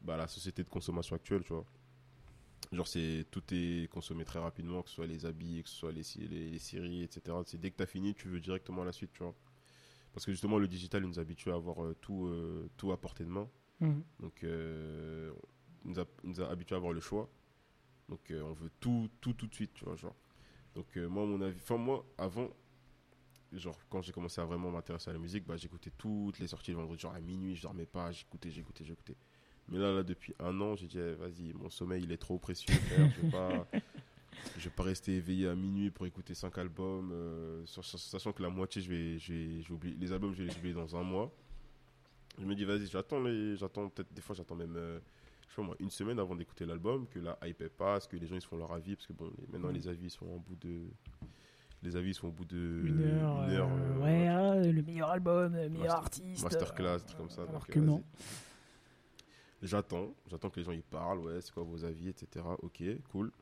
bah, la société de consommation actuelle, tu vois. Genre, c'est tout est consommé très rapidement, que ce soit les habits, que ce soit les, les, les séries, etc. C'est dès que tu as fini, tu veux directement la suite, tu vois. Parce que justement, le digital nous habitue à avoir euh, tout, euh, tout à portée de main. Mhm. Donc, euh, nous a, il nous a habitué à avoir le choix. Donc, euh, on veut tout, tout, tout de suite, tu vois. Genre. Donc, moi, à mon avis, enfin, moi, avant, genre, quand j'ai commencé à vraiment m'intéresser à la musique, bah, j'écoutais toutes les sorties le vendredi, genre à minuit, je dormais pas, j'écoutais, j'écoutais, j'écoutais. Mais là, là, depuis un an, j'ai dit, eh, vas-y, mon sommeil, il est trop précieux, frère, je vais pas. Je vais pas rester éveillé à minuit pour écouter cinq albums, euh, sa- sa- sachant que la moitié, je vais, je vais, je vais oublier. Les albums, je vais les oublier dans un mois. Je me dis, vas-y, j'attends, les, j'attends peut-être, des fois, j'attends même, euh, je sais pas moi, une semaine avant d'écouter l'album, que la hype passe, que les gens ils se font leur avis, parce que bon, les- maintenant les avis ils sont au bout de. Les avis sont au bout de. Une heure. une heure, euh, ouais, ah, le meilleur album, le meilleur Master- artiste. masterclass, euh, trucs comme ça, Alors donc, que non. J'attends, j'attends que les gens ils parlent, ouais, c'est quoi vos avis, etc. Ok, cool.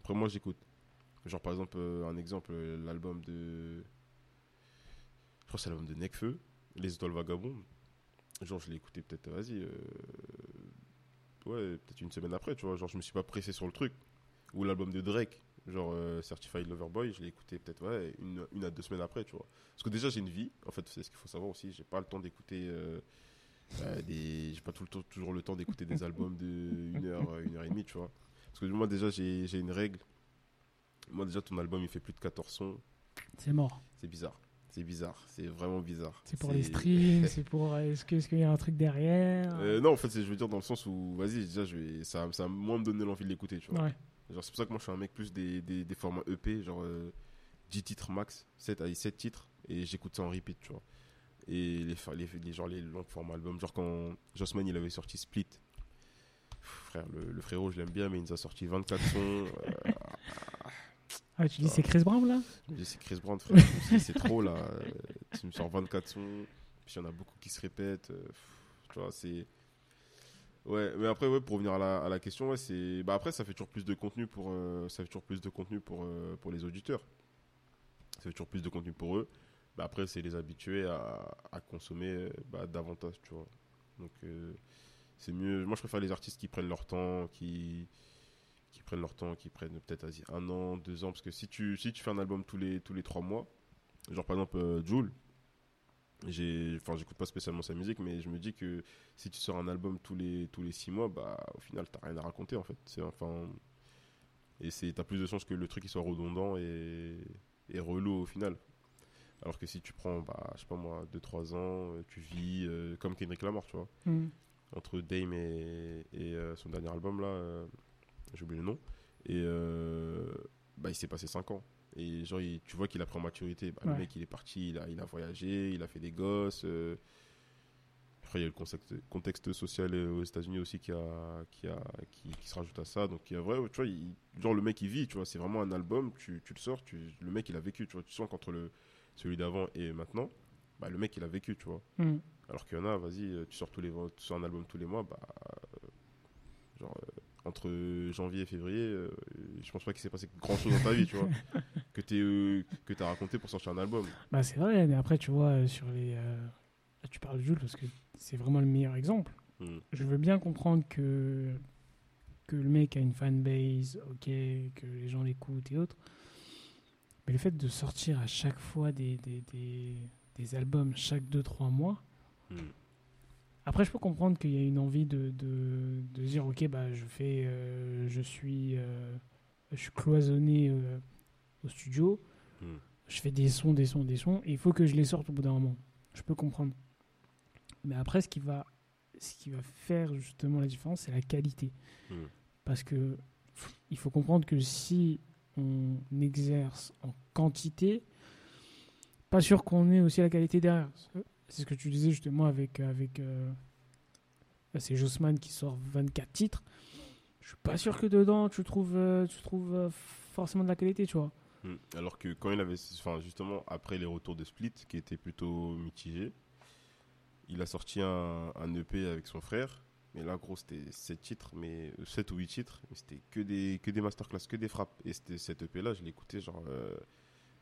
Après, moi j'écoute. Genre, par exemple, euh, un exemple, euh, l'album de. Je crois que c'est l'album de Necfeu, Les Étoiles Vagabondes. Genre, je l'ai écouté peut-être, vas-y. euh, Ouais, peut-être une semaine après, tu vois. Genre, je me suis pas pressé sur le truc. Ou l'album de Drake, genre Certified Lover Boy, je l'ai écouté peut-être, ouais, une, une à deux semaines après, tu vois. Parce que déjà, j'ai une vie, en fait, c'est ce qu'il faut savoir aussi. J'ai pas le temps d'écouter. Euh, des... J'ai pas tout le temps, toujours le temps d'écouter des albums de une heure, euh, une heure et demie, tu vois. Parce que moi, déjà, j'ai une règle. Moi, déjà, ton album, il fait plus de 14 sons. C'est mort. C'est bizarre. C'est bizarre. C'est vraiment bizarre. C'est pour les streams, c'est pour. Est-ce que- est-ce qu'il y a un truc derrière? Euh, non, en fait, je veux dire dans le sens où, vas-y, déjà, je vais, ça, ça va moins me donner l'envie de l'écouter, tu vois. Ouais. Genre, c'est pour ça que moi, je suis un mec plus des, des, des formats EP, genre euh, 10 titres max, 7 à 7 titres, et j'écoute ça en repeat, tu vois. Et les, les, les, genre, les longs formats albums, genre quand Jossman, il avait sorti Split, frère, le, le frérot, je l'aime bien, mais il nous a sorti 24 sons. euh, Ah, tu dis c'est Chris Brown là? Je me dis, c'est Chris Brown, frère, c'est trop, là. euh, Tu me sors 24 sons, puis il y en a beaucoup qui se répètent, euh, tu vois, c'est... Ouais, mais après, ouais, pour revenir à la, à la question, ouais, c'est. Bah après, ça fait toujours plus de contenu pour, euh, ça fait toujours plus de contenu pour, euh, pour les auditeurs. Ça fait toujours plus de contenu pour eux. Bah après, c'est les habituer à, consommer euh, bah, davantage, tu vois. Donc, euh, c'est mieux. Moi, je préfère les artistes qui prennent leur temps, qui, prennent leur temps, qui prennent peut-être un an, deux ans. Parce que si tu, si tu fais un album tous les, tous les trois mois, genre par exemple, euh, j'ai enfin j'écoute pas spécialement sa musique mais je me dis que si tu sors un album tous les tous les six mois bah au final t'as rien à raconter en fait enfin et c'est t'as plus de chances que le truc soit redondant et relou au final alors que si tu prends bah je sais pas moi 2 3 ans euh, tu vis euh, comme Kendrick Lamar tu vois. Mm. entre Dame et, et, euh, son dernier album là euh, j'ai oublié le nom. Et bah il s'est passé 5 ans. Et genre il- tu vois qu'il a pris en maturité. Bah, Ouais. le mec il est parti il a, il a voyagé il a fait des gosses après il y a le contexte, contexte social aux États-Unis aussi qui a qui a qui, qui se rajoute à ça. Donc il y a vrai tu vois il- genre le mec il vit tu vois. C'est vraiment un album tu, tu le sors tu, le mec il a vécu tu vois. Tu sens qu'entre le celui d'avant et maintenant bah le mec il a vécu tu vois Mm. alors qu'il y en a, vas-y, euh, tu sors, tous les, tu sors un album tous les mois, bah, euh, genre, euh, entre janvier et février, euh, je pense pas qu'il s'est passé grand chose dans ta vie, tu vois, *laughs* que tu que as raconté pour sortir un album. Bah, c'est vrai, mais après, tu vois, sur les. là, tu parles de Jules parce que c'est vraiment le meilleur exemple. Hmm. Je veux bien comprendre que, que le mec a une fanbase, ok, que les gens l'écoutent et autres. Mais le fait de sortir à chaque fois des, des, des, des albums chaque 2-3 mois, Hmm. après je peux comprendre qu'il y a une envie de, de, de dire, ok, bah, je, fais, euh, je, suis, euh, je suis cloisonné euh, au studio, Hmm. je fais des sons, des sons, des sons, et il faut que je les sorte au bout d'un moment. Je peux comprendre. Mais après, ce qui va, ce qui va faire justement la différence, c'est la qualité. Hmm. Parce que pff, il faut comprendre que si on exerce en quantité, pas sûr qu'on ait aussi la qualité derrière. C'est ce que tu disais justement avec avec euh, c'est Jossman qui sort 24 titres. Je suis pas sûr que dedans tu trouves euh, tu trouves euh, forcément de la qualité, tu vois. Hmm. Alors que quand il avait, enfin justement après les retours de Split, qui étaient plutôt mitigés, il a sorti un, un EP avec son frère. Mais là, gros, c'était 7 titres, mais 7 ou 8 titres, mais c'était que des, que des masterclass, que des frappes. Et c'était cet EP là, je écouté genre euh,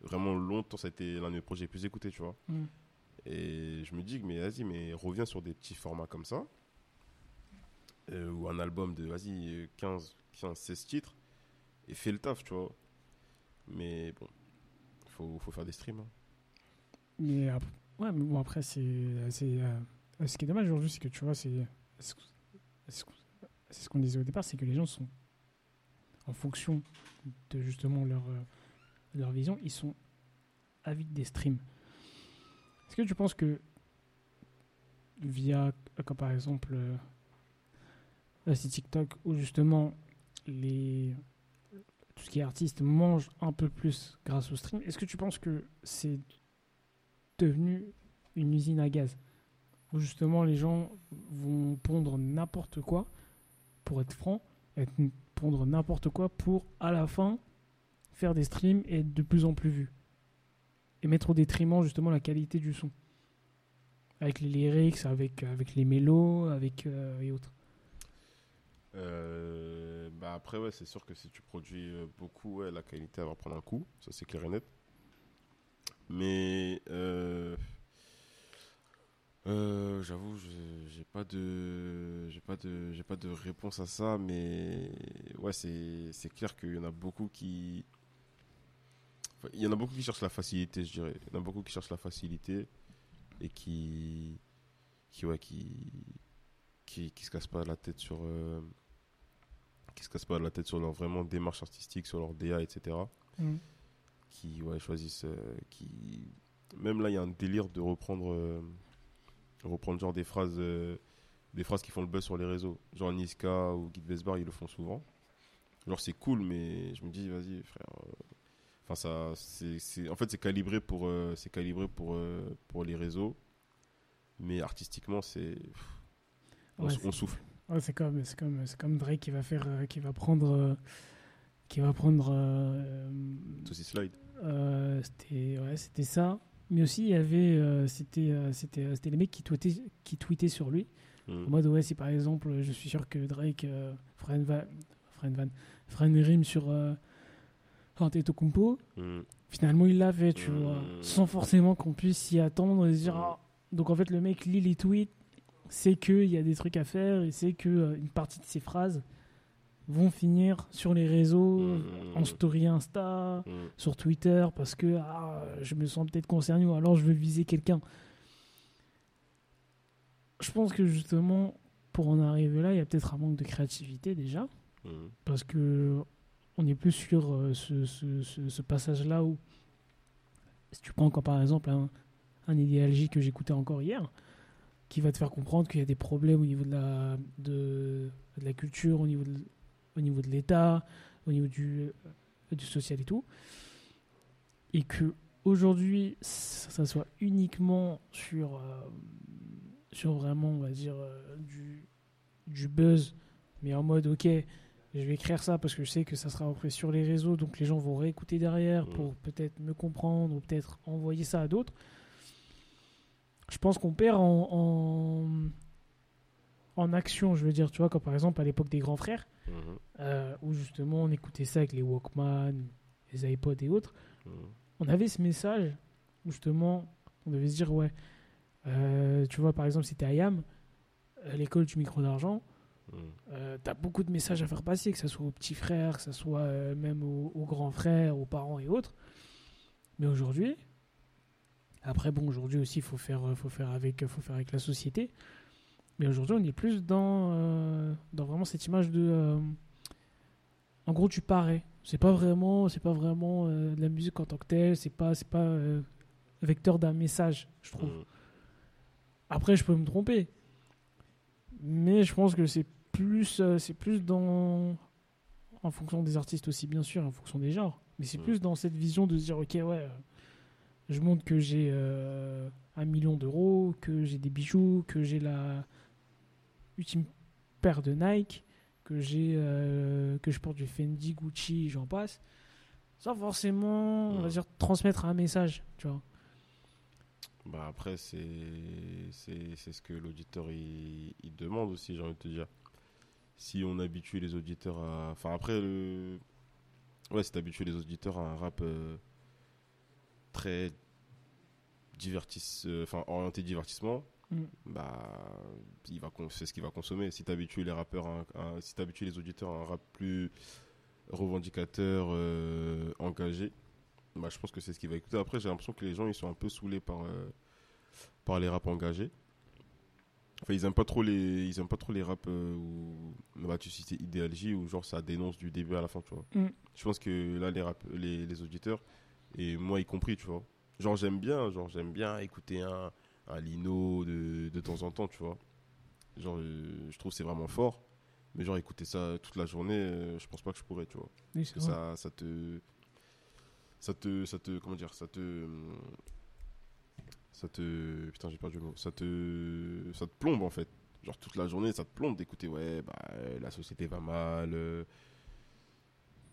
vraiment longtemps, ça a été l'un de mes projets les plus écoutés, tu vois. Mm. Et je me dis, mais vas-y, mais reviens sur des petits formats comme ça. euh, ou un album de, vas-y, euh, 15, 15, 16 titres. Et fais le taf, tu vois. Mais bon, faut, faut faire des streams. hein. Mais ap- ouais, mais bon après c'est c'est euh, ce qui est dommage aujourd'hui, c'est que tu vois, c'est c'est ce qu'on- disait au départ, c'est que les gens sont en fonction de justement leur euh, leur vision, ils sont avides des streams. Est-ce que tu penses que via, comme par exemple, euh, c'est TikTok, où justement les tout ce qui est artiste mange un peu plus grâce au stream, est-ce que tu penses que c'est devenu une usine à gaz? Justement les gens vont pondre n'importe quoi, pour être franc, être- pondre n'importe quoi pour à la fin faire des streams et être de plus en plus vus et mettre au détriment justement la qualité du son avec les lyrics, avec, avec les mélos, avec euh, et autres. Euh, bah après, ouais, c'est sûr que si tu produis euh, beaucoup, la qualité va prendre un coup. Ça, c'est clair et net. Mais euh, euh, j'avoue, j'ai pas de, j'ai pas de, j'ai pas de réponse à ça. Mais ouais, c'est, c'est clair qu'il y en a beaucoup qui, enfin, il y en a beaucoup qui cherchent la facilité, je dirais. Il y en a beaucoup qui cherchent la facilité et qui, qui ouais, qui, qui, qui se cassent pas la tête sur. euh, qui se cassent pas la tête sur leur vraiment démarche artistique, sur leur DA, etc. Qui ouais, choisissent, euh, qui même là il y a un délire de reprendre, reprendre genre des phrases, euh, des phrases qui font le buzz sur les réseaux, genre Niska ou Guy Besbar ils le font souvent. Genre c'est cool, mais je me dis vas-y frère. euh, Enfin ça, c'est, en fait c'est calibré pour, euh, c'est calibré pour, pour les réseaux, mais artistiquement c'est, on, Ouais, on souffle. Ouais, c'est comme, c'est comme, c'est comme Drake qui va faire, qui va prendre, qui va prendre. euh, Tout euh, c'était, ouais, c'était ça. Mais aussi il y avait, euh, c'était, euh, c'était, c'était les mecs qui tweetaient, qui tweetaient sur lui. Mm. En mode ouais, si par exemple, je suis sûr que Drake euh, une va- fera une rime sur euh, Antetokounmpo, Mm. finalement il l'a fait, tu Mm. vois, sans forcément qu'on puisse s'y attendre et se dire. Mm. ah. Donc en fait, le mec lit les tweets, sait qu'il y a des trucs à faire et sait que euh, une partie de ses phrases vont finir sur les réseaux, Mm. en story Insta, Mm. sur Twitter, parce que ah, je me sens peut-être concerné ou alors je veux viser quelqu'un. je pense que justement, pour en arriver là, il y a peut-être un manque de créativité déjà. Mhm. Parce que on est plus sur euh, ce, ce- ce- ce passage-là où, si tu prends encore par exemple un, un idéalgie que j'écoutais encore hier, qui va te faire comprendre qu'il y a des problèmes au niveau de la, de, de la culture, au niveau de, au niveau de l'État, au niveau du, euh, du social et tout. Et que aujourd'hui, ça, ça soit uniquement sur, euh, sur vraiment, on va dire, euh, du, du buzz, mais en mode, ok, je vais écrire ça parce que je sais que ça sera repris sur les réseaux, donc les gens vont réécouter derrière Mhm. pour peut-être me comprendre ou peut-être envoyer ça à d'autres. Je pense qu'on perd en, en, en action, je veux dire, tu vois, comme par exemple à l'époque des grands frères, Mhm. euh, où justement on écoutait ça avec les Walkman, les iPods et autres, Mhm. on avait ce message où justement on devait se dire, ouais, euh, tu vois, par exemple, c'était IAM, euh, l'école du micro d'argent, Mhm. euh, t'as beaucoup de messages à faire passer, que ce soit aux petits frères, que ce soit euh, même aux, aux grands frères, aux parents et autres. Mais aujourd'hui, après bon, aujourd'hui aussi, il faut faire, faut faire avec, faut faire avec la société. Mais aujourd'hui, on est plus dans, euh, dans vraiment cette image de, euh, en gros, tu parais. C'est pas vraiment, c'est pas vraiment euh, de la musique en tant que telle. C'est pas, c'est pas vecteur d'un message, je trouve. Mhm. Après, je peux me tromper. Mais je pense que c'est plus, c'est plus dans. En fonction des artistes aussi, bien sûr, en fonction des genres. Mais c'est Mm. plus dans cette vision de se dire ok, ouais, je montre que j'ai un million d'euros, que j'ai des bijoux, que j'ai la ultime paire de Nike, que j'ai euh, que je porte du Fendi, Gucci, j'en passe. Sans forcément, on va dire, transmettre un message, tu vois. Bah après, c'est c'est c'est ce que l'auditeur il, il demande aussi, j'ai envie de te dire. Si on habitue les auditeurs à. Enfin, après, le. Ouais, si t'habitues les auditeurs à un rap euh, très divertisse, euh, enfin orienté divertissement, Mm. bah il va c'est ce qu'il va consommer. Si t'habitues les rappeurs, à si t'habitues les auditeurs à un rap plus revendicateur, euh, engagé, bah je pense que c'est ce qu'il va écouter. Après, j'ai l'impression que les gens ils sont un peu saoulés par euh, par les raps engagés. Enfin, ils aiment pas trop les ils aiment pas trop les raps euh, où bah, tu citais idéologie où genre ça dénonce du début à la fin, tu vois. Mm. Je pense que là les rap, les, les auditeurs et moi y compris, tu vois. Genre j'aime bien, genre j'aime bien écouter un un Lino de, de temps en temps, tu vois. Genre euh, je trouve que c'est vraiment fort. Mais genre écouter ça toute la journée, euh, je pense pas que je pourrais, tu vois. Oui, Parce que ça, ça te. Ça te. Ça te. Comment dire Ça te. Ça te. Putain, j'ai perdu le mot. Ça te. Ça te plombe en fait. Genre toute la journée, ça te plombe d'écouter, ouais, bah euh, la société va mal. euh.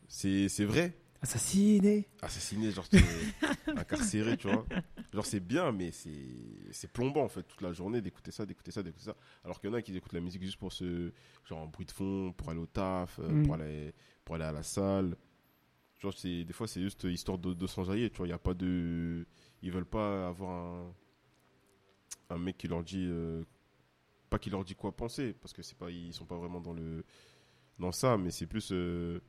C'est vrai. Assassiné. Assassiné, genre *laughs* incarcéré, tu vois. Genre c'est bien, mais c'est c'est plombant en fait toute la journée d'écouter ça, d'écouter ça, d'écouter ça. Alors qu'il y en a qui écoutent la musique juste pour ce genre en bruit de fond, pour aller au taf, euh, Mm. pour aller pour aller à la salle. Genre c'est des fois c'est juste histoire de, de s'enjailler, tu vois. Il y a pas de, ils veulent pas avoir un un mec qui leur dit euh, pas qui leur dit quoi penser parce que c'est pas ils sont pas vraiment dans le dans ça, mais c'est plus euh,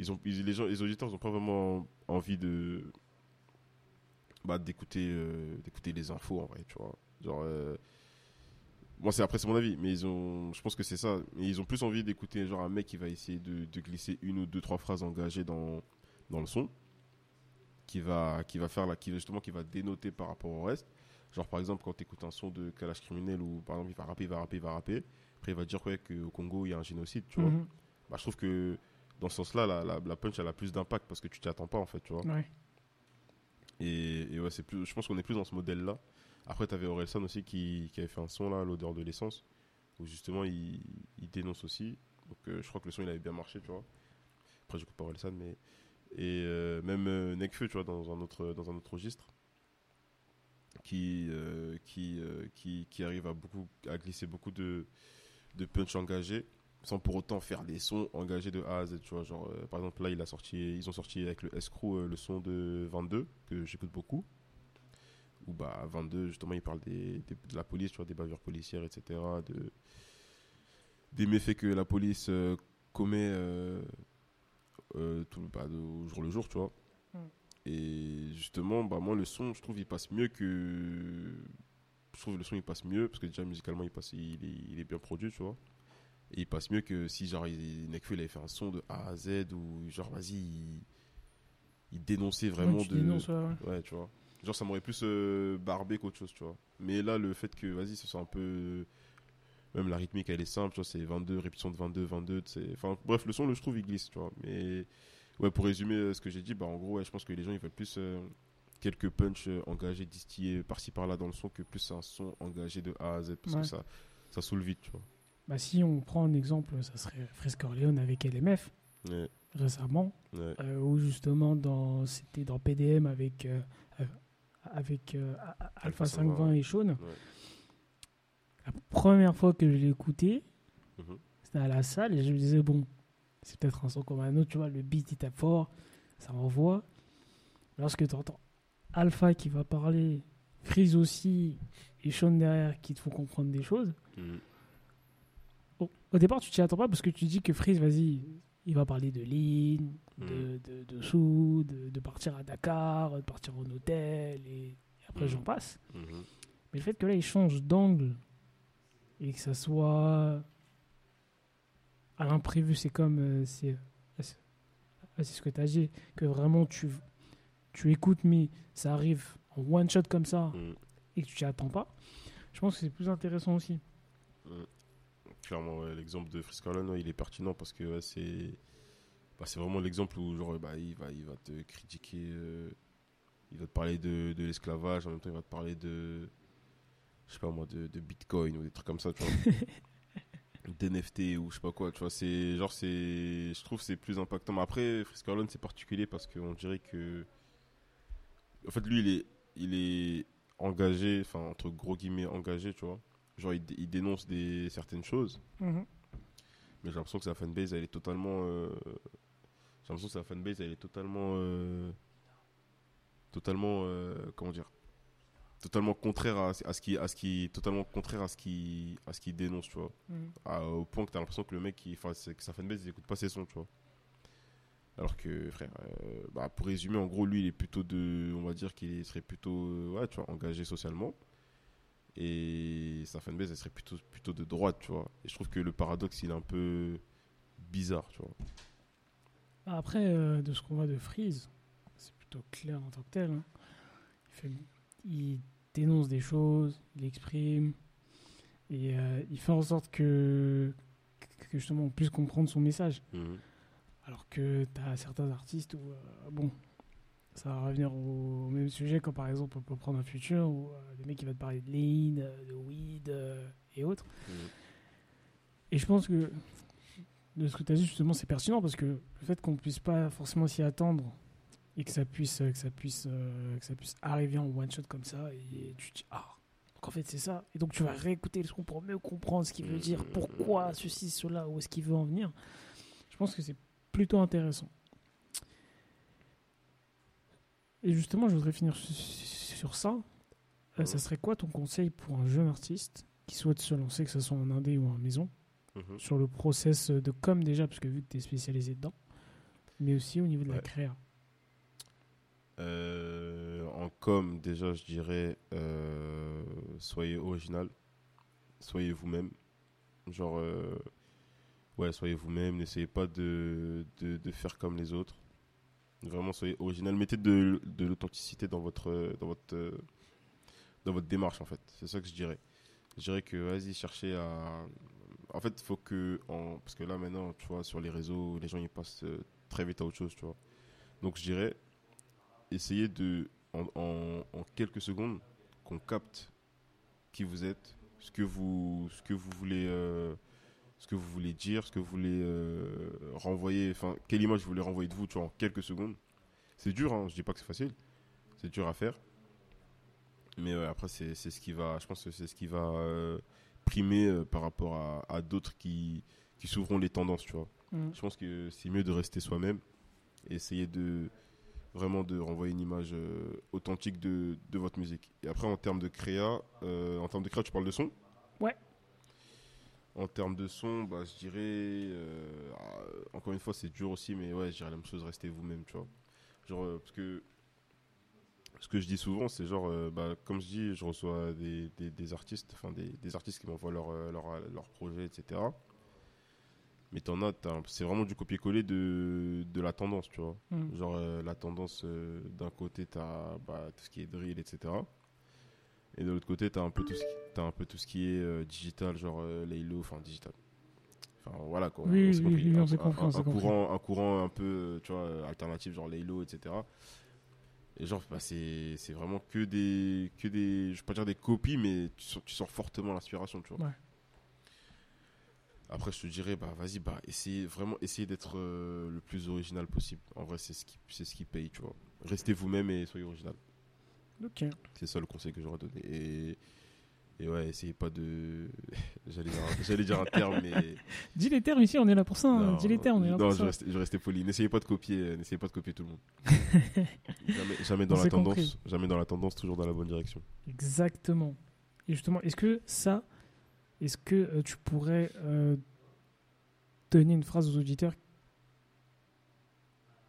ils ont ils- les gens les auditeurs ils ont pas vraiment envie de bah, d'écouter euh, d'écouter les infos en vrai tu vois. Genre euh, moi c'est après c'est mon avis mais ils ont je pense que c'est ça. Mais ils ont plus envie d'écouter genre un mec qui va essayer de, de glisser une ou deux trois phrases engagées dans dans le son qui va qui va faire la qui justement qui va dénoter par rapport au reste. Genre par exemple quand tu écoutes un son de Kalash criminel ou par exemple il va rapper il va rapper il va rapper. Après il va dire ouais, qu'au Congo il y a un génocide tu vois. Mhm. bah, je trouve que dans ce sens-là, la, la, la punch elle a plus d'impact parce que tu t'y attends pas en fait, tu vois. Ouais. Et, et ouais, c'est plus, je pense qu'on est plus dans ce modèle-là. Après, tu avais Orelsan aussi qui, qui avait fait un son là, l'odeur de l'essence, où justement il, il dénonce aussi. Donc euh, je crois que le son il avait bien marché, tu vois. Après, j'écoute pas Orelsan, mais. Et euh, même euh, Nekfeu, tu vois, dans un autre, dans un autre registre, qui, qui, euh, qui, qui arrive à, beaucoup, à glisser beaucoup de, de punch engagés sans pour autant faire des sons engagés de A à Z, tu vois. Genre, euh, par exemple, là, il a sorti, ils ont sorti avec le Escrew euh, le son de 22, que j'écoute beaucoup. Où, bah, 22, justement, il parle des, des- de la police, tu vois, des bavures policières, etc. De, des méfaits que la police euh, commet tout, bah, de- au jour le jour, tu vois. Mm. Et justement, bah, moi, le son, je trouve, il passe mieux que je trouve le son il passe mieux parce que déjà musicalement il passe il est, il est bien produit tu vois et il passe mieux que si genre il, Nekfeu il avait fait un son de A à Z ou genre vas-y il, il dénonçait vraiment Ouais, de dénonces, ouais, ouais. ouais tu vois. Genre ça m'aurait plus euh, barbé qu'autre chose tu vois. Mais là le fait que vas-y ce soit un peu même la rythmique elle est simple tu vois c'est 22 répétitions de 22 22 c'est enfin bref le son le je trouve il glisse tu vois. Mais ouais pour résumer euh, ce que j'ai dit bah en gros je pense que les gens ils veulent plus euh, quelques punch euh, engagés distillés par-ci par-là dans le son que plus un son engagé de A à Z parce que ça ça saoule vite tu vois Bah, si on prend un exemple, ça serait Fresco Orleans avec LMF ouais, récemment, ouais. euh, où justement dans c'était dans PDM avec euh, euh, avec euh, Alpha Alpha 520 et Sean. Ouais. La première fois que je l'ai écouté, Mhm. c'était à la salle et je me disais bon, c'est peut-être un son comme un autre, tu vois, le beat il tape fort, ça envoie. Lorsque tu entends Alpha qui va parler, Freeze aussi et Sean derrière qui te font comprendre des choses. Mhm. Au départ, tu t'y attends pas parce que tu dis que Freeze, vas-y, il va parler de ligne, de, Mhm. de, de sous, de, de partir à Dakar, de partir en hôtel, et, après Mhm. j'en passe. Mhm. Mais le fait que là, il change d'angle et que ça soit à l'imprévu, c'est comme. euh, c'est ah, c'est ce que tu as dit, que vraiment tu, tu écoutes, mais ça arrive en one shot comme ça et que tu t'y attends pas. Je pense que c'est plus intéressant aussi. Clairement, ouais, l'exemple de Frisco Orleans, ouais, il est pertinent parce que ouais, c'est bah, c'est vraiment l'exemple où genre, bah, il, va, il va te critiquer, euh, il va te parler de, de l'esclavage, en même temps il va te parler de, je sais pas moi, de, de Bitcoin ou des trucs comme ça, tu vois. *laughs* D'NFT ou je sais pas quoi, tu vois. C'est genre, c'est, je trouve que c'est plus impactant. Mais après, Frisco Orleans, c'est particulier parce qu'on dirait que, en fait, lui, il est, il est engagé, enfin, entre gros guillemets, engagé, tu vois. Genre, il, dé- il dénonce des, certaines choses, mais j'ai l'impression que sa fanbase, elle est totalement. euh, j'ai l'impression que sa fanbase, elle est totalement. euh, totalement. euh, comment dire Totalement contraire à, à ce qui. À ce qui totalement contraire à ce qui, à ce qui dénonce, tu vois. Mhm. À- au point que t'as l'impression que le mec, c'est que sa fanbase, il écoute pas ses sons, tu vois. Alors que, frère, bah, pour résumer, en gros, lui, il est plutôt de. On va dire qu'il serait plutôt. ouais, tu vois, engagé socialement. Et sa fanbase, elle serait plutôt, plutôt de droite, tu vois. Et je trouve que le paradoxe, il est un peu bizarre, tu vois. Après, euh, de ce qu'on voit de Freeze, c'est plutôt clair en tant que tel. hein. Il, fait- il dénonce des choses, il exprime, et euh, il fait en sorte que, que justement on puisse comprendre son message. Mhm. Alors que tu as certains artistes où, euh, bon, ça va revenir au, même sujet quand par exemple on peut prendre un futur où euh, le mec il va te parler de lean, euh, de weed euh, et autres. Mhm. Et je pense que de ce que tu as dit justement c'est pertinent parce que le fait qu'on puisse pas forcément s'y attendre et que ça puisse que ça puisse euh, que ça puisse arriver en one shot comme ça et tu te dis ah donc en fait c'est ça et donc tu vas réécouter le son pour mieux comprendre ce qu'il veut dire pourquoi ceci cela où est-ce qu'il veut en venir je pense que c'est plutôt intéressant et justement je voudrais finir su- sur ça Euh, ça serait quoi ton conseil pour un jeune artiste qui souhaite se lancer que ce soit en indé ou en maison Mhm. sur le process de com déjà, parce que vu que tu es spécialisé dedans, mais aussi au niveau de la créa? Euh, en com, déjà, je dirais, euh, soyez original, soyez vous-même. Genre, euh, ouais, soyez vous-même, n'essayez pas de, de, de faire comme les autres. Vraiment, soyez original. Mettez de, de l'authenticité dans votre, dans, votre, euh, dans votre démarche, en fait. C'est ça que je dirais. Je dirais que, vas-y, cherchez à. En fait, il faut que. Parce que là, maintenant, tu vois, sur les réseaux, les gens, ils passent euh, très vite à autre chose, tu vois. Donc, je dirais, essayez de, en quelques secondes, qu'on capte qui vous êtes, ce que vous, ce que vous voulez, euh, ce que vous voulez dire, ce que vous voulez euh, renvoyer, enfin, quelle image vous voulez renvoyer de vous, tu vois, en quelques secondes. C'est dur, hein, je dis pas que c'est facile, c'est dur à faire. Mais ouais, après, c'est ce qui va, je pense que c'est ce qui va euh, primer euh, par rapport à, à d'autres qui, qui s'ouvront les tendances, tu vois. Mm. Je pense que c'est mieux de rester soi-même et essayer de vraiment de renvoyer une image authentique de, de votre musique. Et après, en termes de créa, en termes de créa, tu parles de son? En termes de son, bah, je dirais, euh, ah, encore une fois, c'est dur aussi, mais ouais, je dirais la même chose, restez vous-même, tu vois. Genre, euh, parce que ce que je dis souvent, c'est genre, euh, bah, comme je dis, je reçois des, des, des artistes, enfin des, des artistes qui m'envoient leur, euh, leur, leur projet, etc. Mais t'en as, t'as un- c'est vraiment du copier-coller de, de la tendance, tu vois. Mm. Genre, euh, la tendance, euh, d'un côté, t'as bah, tout ce qui est drill, etc. Et de l'autre côté, t'as un peu tout ce qui, t'as un peu tout ce qui est euh, digital, genre euh, Laylo, enfin digital. Enfin, voilà quoi. Oui, on oui, oui, Un- compris, compris. courant, un courant un peu, euh, tu vois, euh, alternatif, genre Laylo, etc. Et genre, bah, c'est vraiment que des, que des, je vais pas dire des copies, mais tu tu sens fortement l'inspiration, tu vois. Ouais. Après, je te dirais, bah, vas-y, bah, essayez, vraiment, essayez d'être euh, le plus original possible. En vrai, c'est ce qui, c'est ce qui paye, tu vois. Restez vous-même et soyez original. Ok. C'est ça le conseil que j'aurais donné. Et, et ouais, essayez pas de. *laughs* J'allais dire, un- j'allais dire un terme, mais. *laughs* Dis les termes ici, on est là pour ça. hein. Non, Dis les termes, on est là non, pour je ça. restais, je restais poli. N'essayez pas de copier, n'essayez pas de copier tout le monde. *laughs* jamais, jamais dans On la tendance, compris. jamais dans la tendance, toujours dans la bonne direction. Exactement. Et justement, est-ce que ça, est-ce que euh, tu pourrais euh, donner une phrase aux auditeurs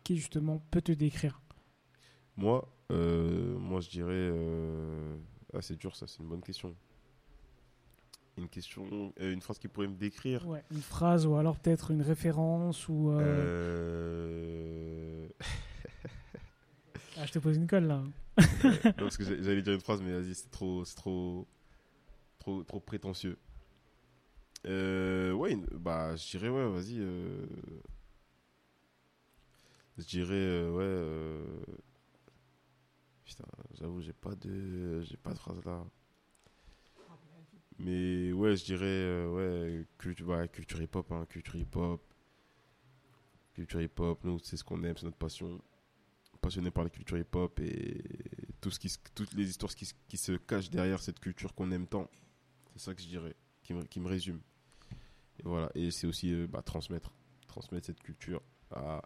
qui justement peut te décrire? Moi, euh, moi, je dirais. euh, Ah, c'est dur, ça. C'est une bonne question. Une question, euh, une phrase qui pourrait me décrire. Ouais, une phrase ou alors peut-être une référence ou. Ah, je te pose une colle là. non, parce que j'allais dire une phrase, mais vas-y, c'est trop, c'est trop, trop, trop prétentieux. Euh, ouais, bah, je dirais ouais, vas-y. euh, Je dirais euh, ouais. Putain, j'avoue, j'ai pas de, j'ai pas de phrase là. Mais ouais, je dirais euh, ouais, culture, bah, culture hip-hop, hein, culture hip-hop, culture hip-hop. Nous, c'est ce qu'on aime, c'est notre passion passionné par la culture hip-hop et tout ce qui, toutes les histoires qui, se- qui se cachent derrière cette culture qu'on aime tant. C'est ça que je dirais, qui me, qui me résume. Et voilà, et c'est aussi euh, bah, transmettre, transmettre cette culture à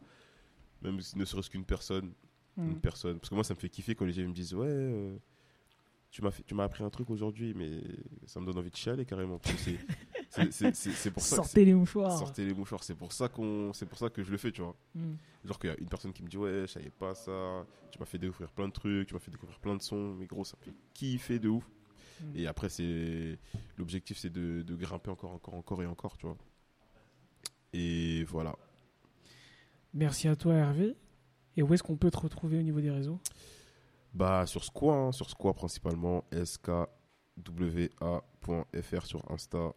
même si ne serait-ce qu'une personne, Une personne. Parce que moi, ça me fait kiffer quand les gens me disent ouais, euh, tu m'as appris un truc aujourd'hui, mais ça me donne envie de chialer carrément. *laughs* C'est- pour ça. Sortez les mouchoirs. Sortez les mouchoirs. C'est pour ça pour ça que je le fais, tu vois. Hmm. Genre qu'il y a une personne qui me dit ouais, je savais pas ça, tu m'as fait découvrir plein de trucs, tu m'as fait découvrir plein de sons, mais gros, ça me fait kiffer de ouf. Mm. Et après, c'est l'objectif, c'est de, de grimper encore, encore, encore et encore, tu vois. Et voilà. Merci à toi Hervé. Et où est-ce qu'on peut te retrouver au niveau des réseaux? Bah, sur Squaw, hein, sur Squaw principalement, skwa.fr sur Insta.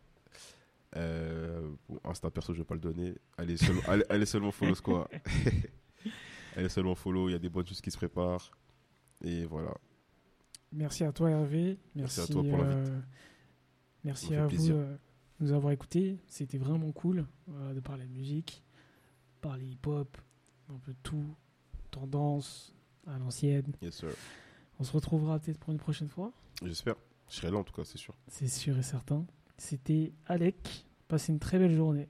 Euh, bon, Insta perso, je vais pas le donner. Allez, seulement, allez, allez seulement follow Squaw. *laughs* allez seulement follow, il y a des bonnes choses qui se préparent. Et voilà. Merci à toi Hervé. Merci Merci, à toi pour l'invite. euh, Merci à plaisir. vous euh, de nous avoir écoutés. C'était vraiment cool de parler de musique, parler hip-hop, un peu de tout, tendance à l'ancienne. Yes, sir. On se retrouvera peut-être pour une prochaine fois. J'espère. Je serai là en tout cas, c'est sûr. C'est sûr et certain. C'était Alec. Passez une très belle journée.